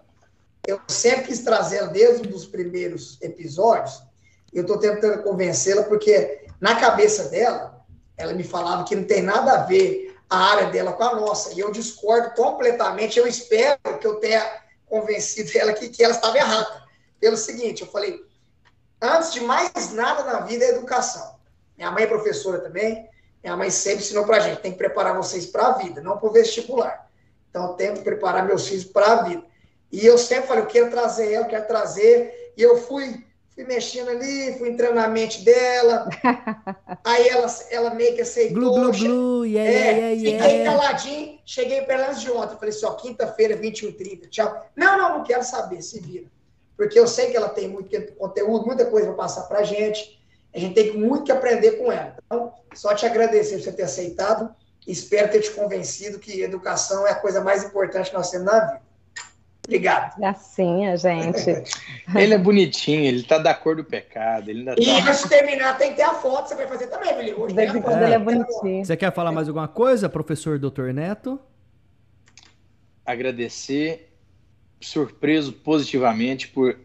Eu sempre quis trazer ela desde os primeiros episódios eu estou tentando convencê-la, porque na cabeça dela, ela me falava que não tem nada a ver a área dela com a nossa. E eu discordo completamente. Eu espero que eu tenha convencido ela que, que ela estava errada. Pelo seguinte, eu falei, antes de mais nada na vida é educação. Minha mãe é professora também. Minha mãe sempre ensinou para a gente, tem que preparar vocês para a vida, não para o vestibular. Então, eu tenho que preparar meus filhos para a vida. E eu sempre falei, eu quero trazer ela, eu quero trazer. E eu fui fui mexendo ali, fui entrando na mente dela. aí ela, ela meio que aceitou. Glu, glu, glu, yeah, é, yeah, yeah, fiquei caladinho, cheguei para ela antes de ontem. Falei assim, ó, quinta-feira, 21h30, tchau. Não, não, não quero saber, se vira. Porque eu sei que ela tem muito conteúdo, muita coisa para passar para a gente. A gente tem muito que aprender com ela. Então, só te agradecer por você ter aceitado. Espero ter te convencido que educação é a coisa mais importante que nós temos na vida. Obrigado. Gracinha, gente. ele é bonitinho, ele tá da cor do pecado. Ele ainda e tá... antes de terminar, tem que ter a foto, você vai fazer também, Billy. Ele é bonitinho. Você quer falar mais alguma coisa, professor Dr. Neto? Agradecer, surpreso positivamente por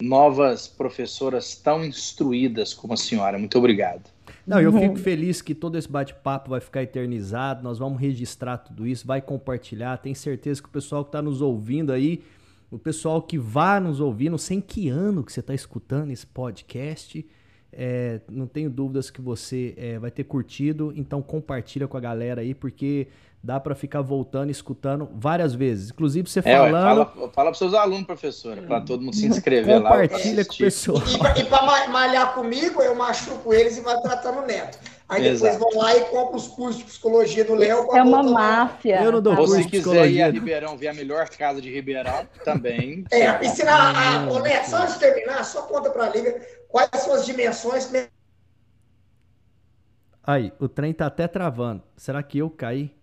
novas professoras tão instruídas como a senhora. Muito obrigado. Não, eu fico feliz que todo esse bate-papo vai ficar eternizado. Nós vamos registrar tudo isso, vai compartilhar. Tenho certeza que o pessoal que está nos ouvindo aí, o pessoal que vai nos ouvir, não sei em que ano que você está escutando esse podcast, É, não tenho dúvidas que você é, vai ter curtido, então compartilha com a galera aí, porque dá para ficar voltando, escutando várias vezes. Inclusive você É, ué, falando, fala, fala para seus alunos, professora, para todo mundo se inscrever lá. compartilha com o pessoal. E, para malhar comigo, eu machuco eles e vai tratando o neto. Aí depois Exato. vão lá e compram os cursos de psicologia do Léo. É uma máfia. Eu não dou? Ou curso se de quiser ir a. Ribeirão, ver a melhor casa de Ribeirão, também. É, ensinar a. Hum, Ô, Neto, só antes de terminar, só conta pra Liga quais são as dimensões. Aí, o trem tá até travando. Será que eu caí?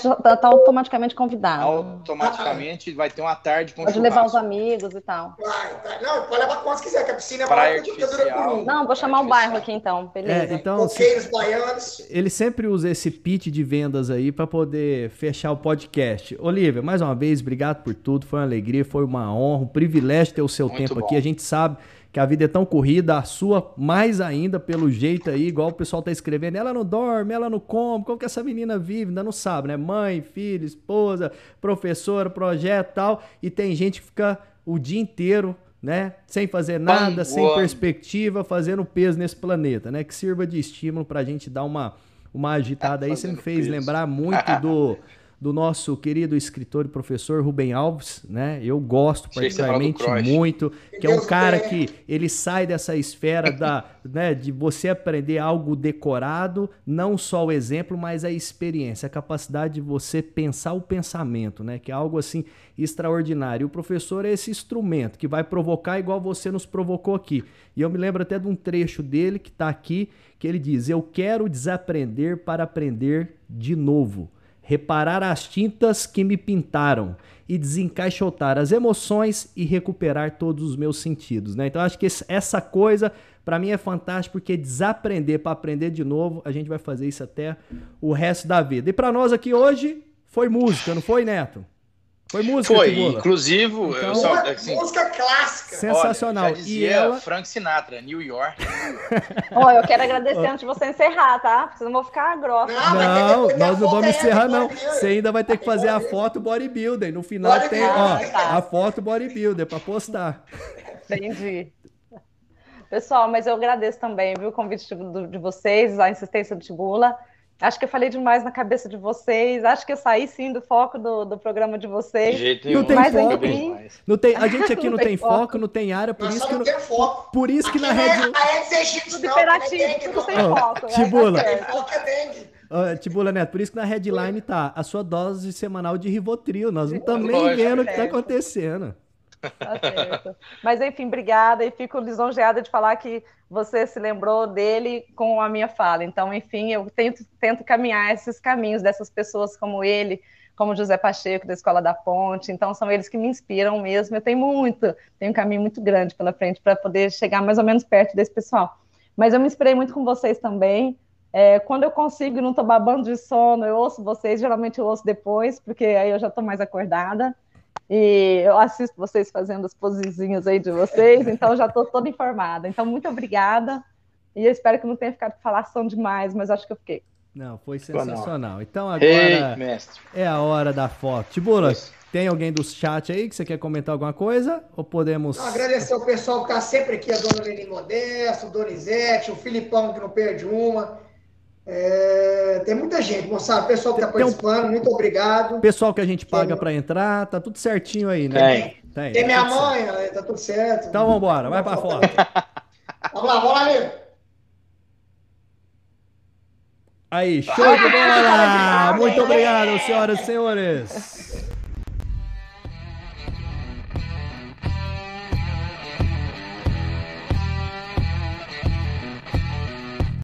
Tá, tá automaticamente convidado. Automaticamente vai ter uma tarde com Pode levar os amigos e tal. Vai, tá. Não, pode levar quantos quiser, que a piscina é Praia maior que a ditadura artificial. por um. Não, vou chamar o bairro aqui então, É, beleza. então, se- baianos. ele sempre usa esse pitch de vendas aí para poder fechar o podcast. Olivia, mais uma vez, obrigado por tudo. Foi uma alegria, foi uma honra, um privilégio ter o seu Muito tempo bom. aqui. A gente sabe que a vida é tão corrida, a sua mais ainda pelo jeito aí, igual o pessoal tá escrevendo. Ela não dorme, ela não come. Como que essa menina vive? Ainda não sabe, né? Mãe, filho, esposa, professora, projeto e tal. E tem gente que fica o dia inteiro né? Sem fazer nada, sem perspectiva, fazendo peso nesse planeta, né? Que sirva de estímulo pra gente dar uma, uma agitada aí. Você me fez peso. lembrar muito do, do nosso querido escritor e professor Rubem Alves, né? Eu gosto particularmente muito, que é um cara quer. que ele sai dessa esfera da, né, de você aprender algo decorado, não só o exemplo, mas a experiência, a capacidade de você pensar o pensamento, né? Que é algo assim extraordinário. E o professor é esse instrumento que vai provocar igual você nos provocou aqui. E eu me lembro até de um trecho dele que está aqui, que ele diz: Eu quero desaprender para aprender de novo. Reparar as tintas que me pintaram e desencaixotar as emoções e recuperar todos os meus sentidos, né? Então acho que essa coisa para mim é fantástico porque desaprender para aprender de novo, a gente vai fazer isso até o resto da vida. E para nós aqui hoje foi música, não foi, Neto? Foi música, Foi, Tibula? inclusive, Então- eu só, Uma assim, música clássica. Sensacional. Olha, já e ela Frank Sinatra, New York. Ó, eu quero agradecer antes de você encerrar, tá? Porque senão eu vou ficar grossa. Não, mas Não, que- nós não vamos encerrar, não. Você ainda vai ter que fazer a foto bodybuilder. No final tem, ó, tá. a foto bodybuilder pra postar. Entendi. Pessoal, mas eu agradeço também, viu, o convite de, de vocês, a insistência do Tibula. Acho que eu falei demais na cabeça de vocês. Acho que eu saí sim do foco do, do programa de De vocês. jeito Não nenhum. tem mas foco. demais. Não tem, a gente aqui não, Não tem tem foco, foco. não tem área, por Nós isso que não não- tem foco. por isso que na Aqui não é Tudo não, que não é imperativo, dengue, tudo não. sem Ó, foco. tá Tibula. certo. Tem foco é dengue. Ah, Tibula Neto, por isso que na headline tá a sua dose semanal de Rivotril. Nós não estamos nem vendo o que tá Certo. acontecendo. Tá certo. Mas enfim, obrigada e fico lisonjeada de falar que você se lembrou dele com a minha fala. Então, enfim, eu tento, tento caminhar esses caminhos dessas pessoas como ele, como José Pacheco da Escola da Ponte. Então, são eles que me inspiram mesmo. Eu tenho muito, tenho um caminho muito grande pela frente para poder chegar mais ou menos perto desse pessoal. Mas eu me inspirei muito com vocês também. É, quando eu consigo, não estou babando de sono, eu ouço vocês, geralmente eu ouço depois, porque aí eu já estou mais acordada. E eu assisto vocês fazendo as posezinhas aí de vocês, então já estou toda informada. Então, muito obrigada. E eu espero que não tenha ficado falação demais, mas acho que eu fiquei. Não, foi não. sensacional. Então Ei, agora mestre. é a hora da foto. Tibula, tem alguém do chat aí que você quer comentar alguma coisa? Ou podemos. Então, agradecer ao pessoal que está sempre aqui, a dona Leni Modesto, o Donizete, o Filipão que não perde uma. É, tem muita gente, moçada. Pessoal que está Tem um- participando, muito obrigado. Pessoal que a gente paga Tem- pra entrar, tá tudo certinho aí, né? Tem. Tem. Tem tá minha certo. mãe, é, tá tudo certo. Então vambora, vai pra foto. Vamos lá, vamos lá, amigo. Aí, show de bola! Muito obrigado, senhoras e senhores.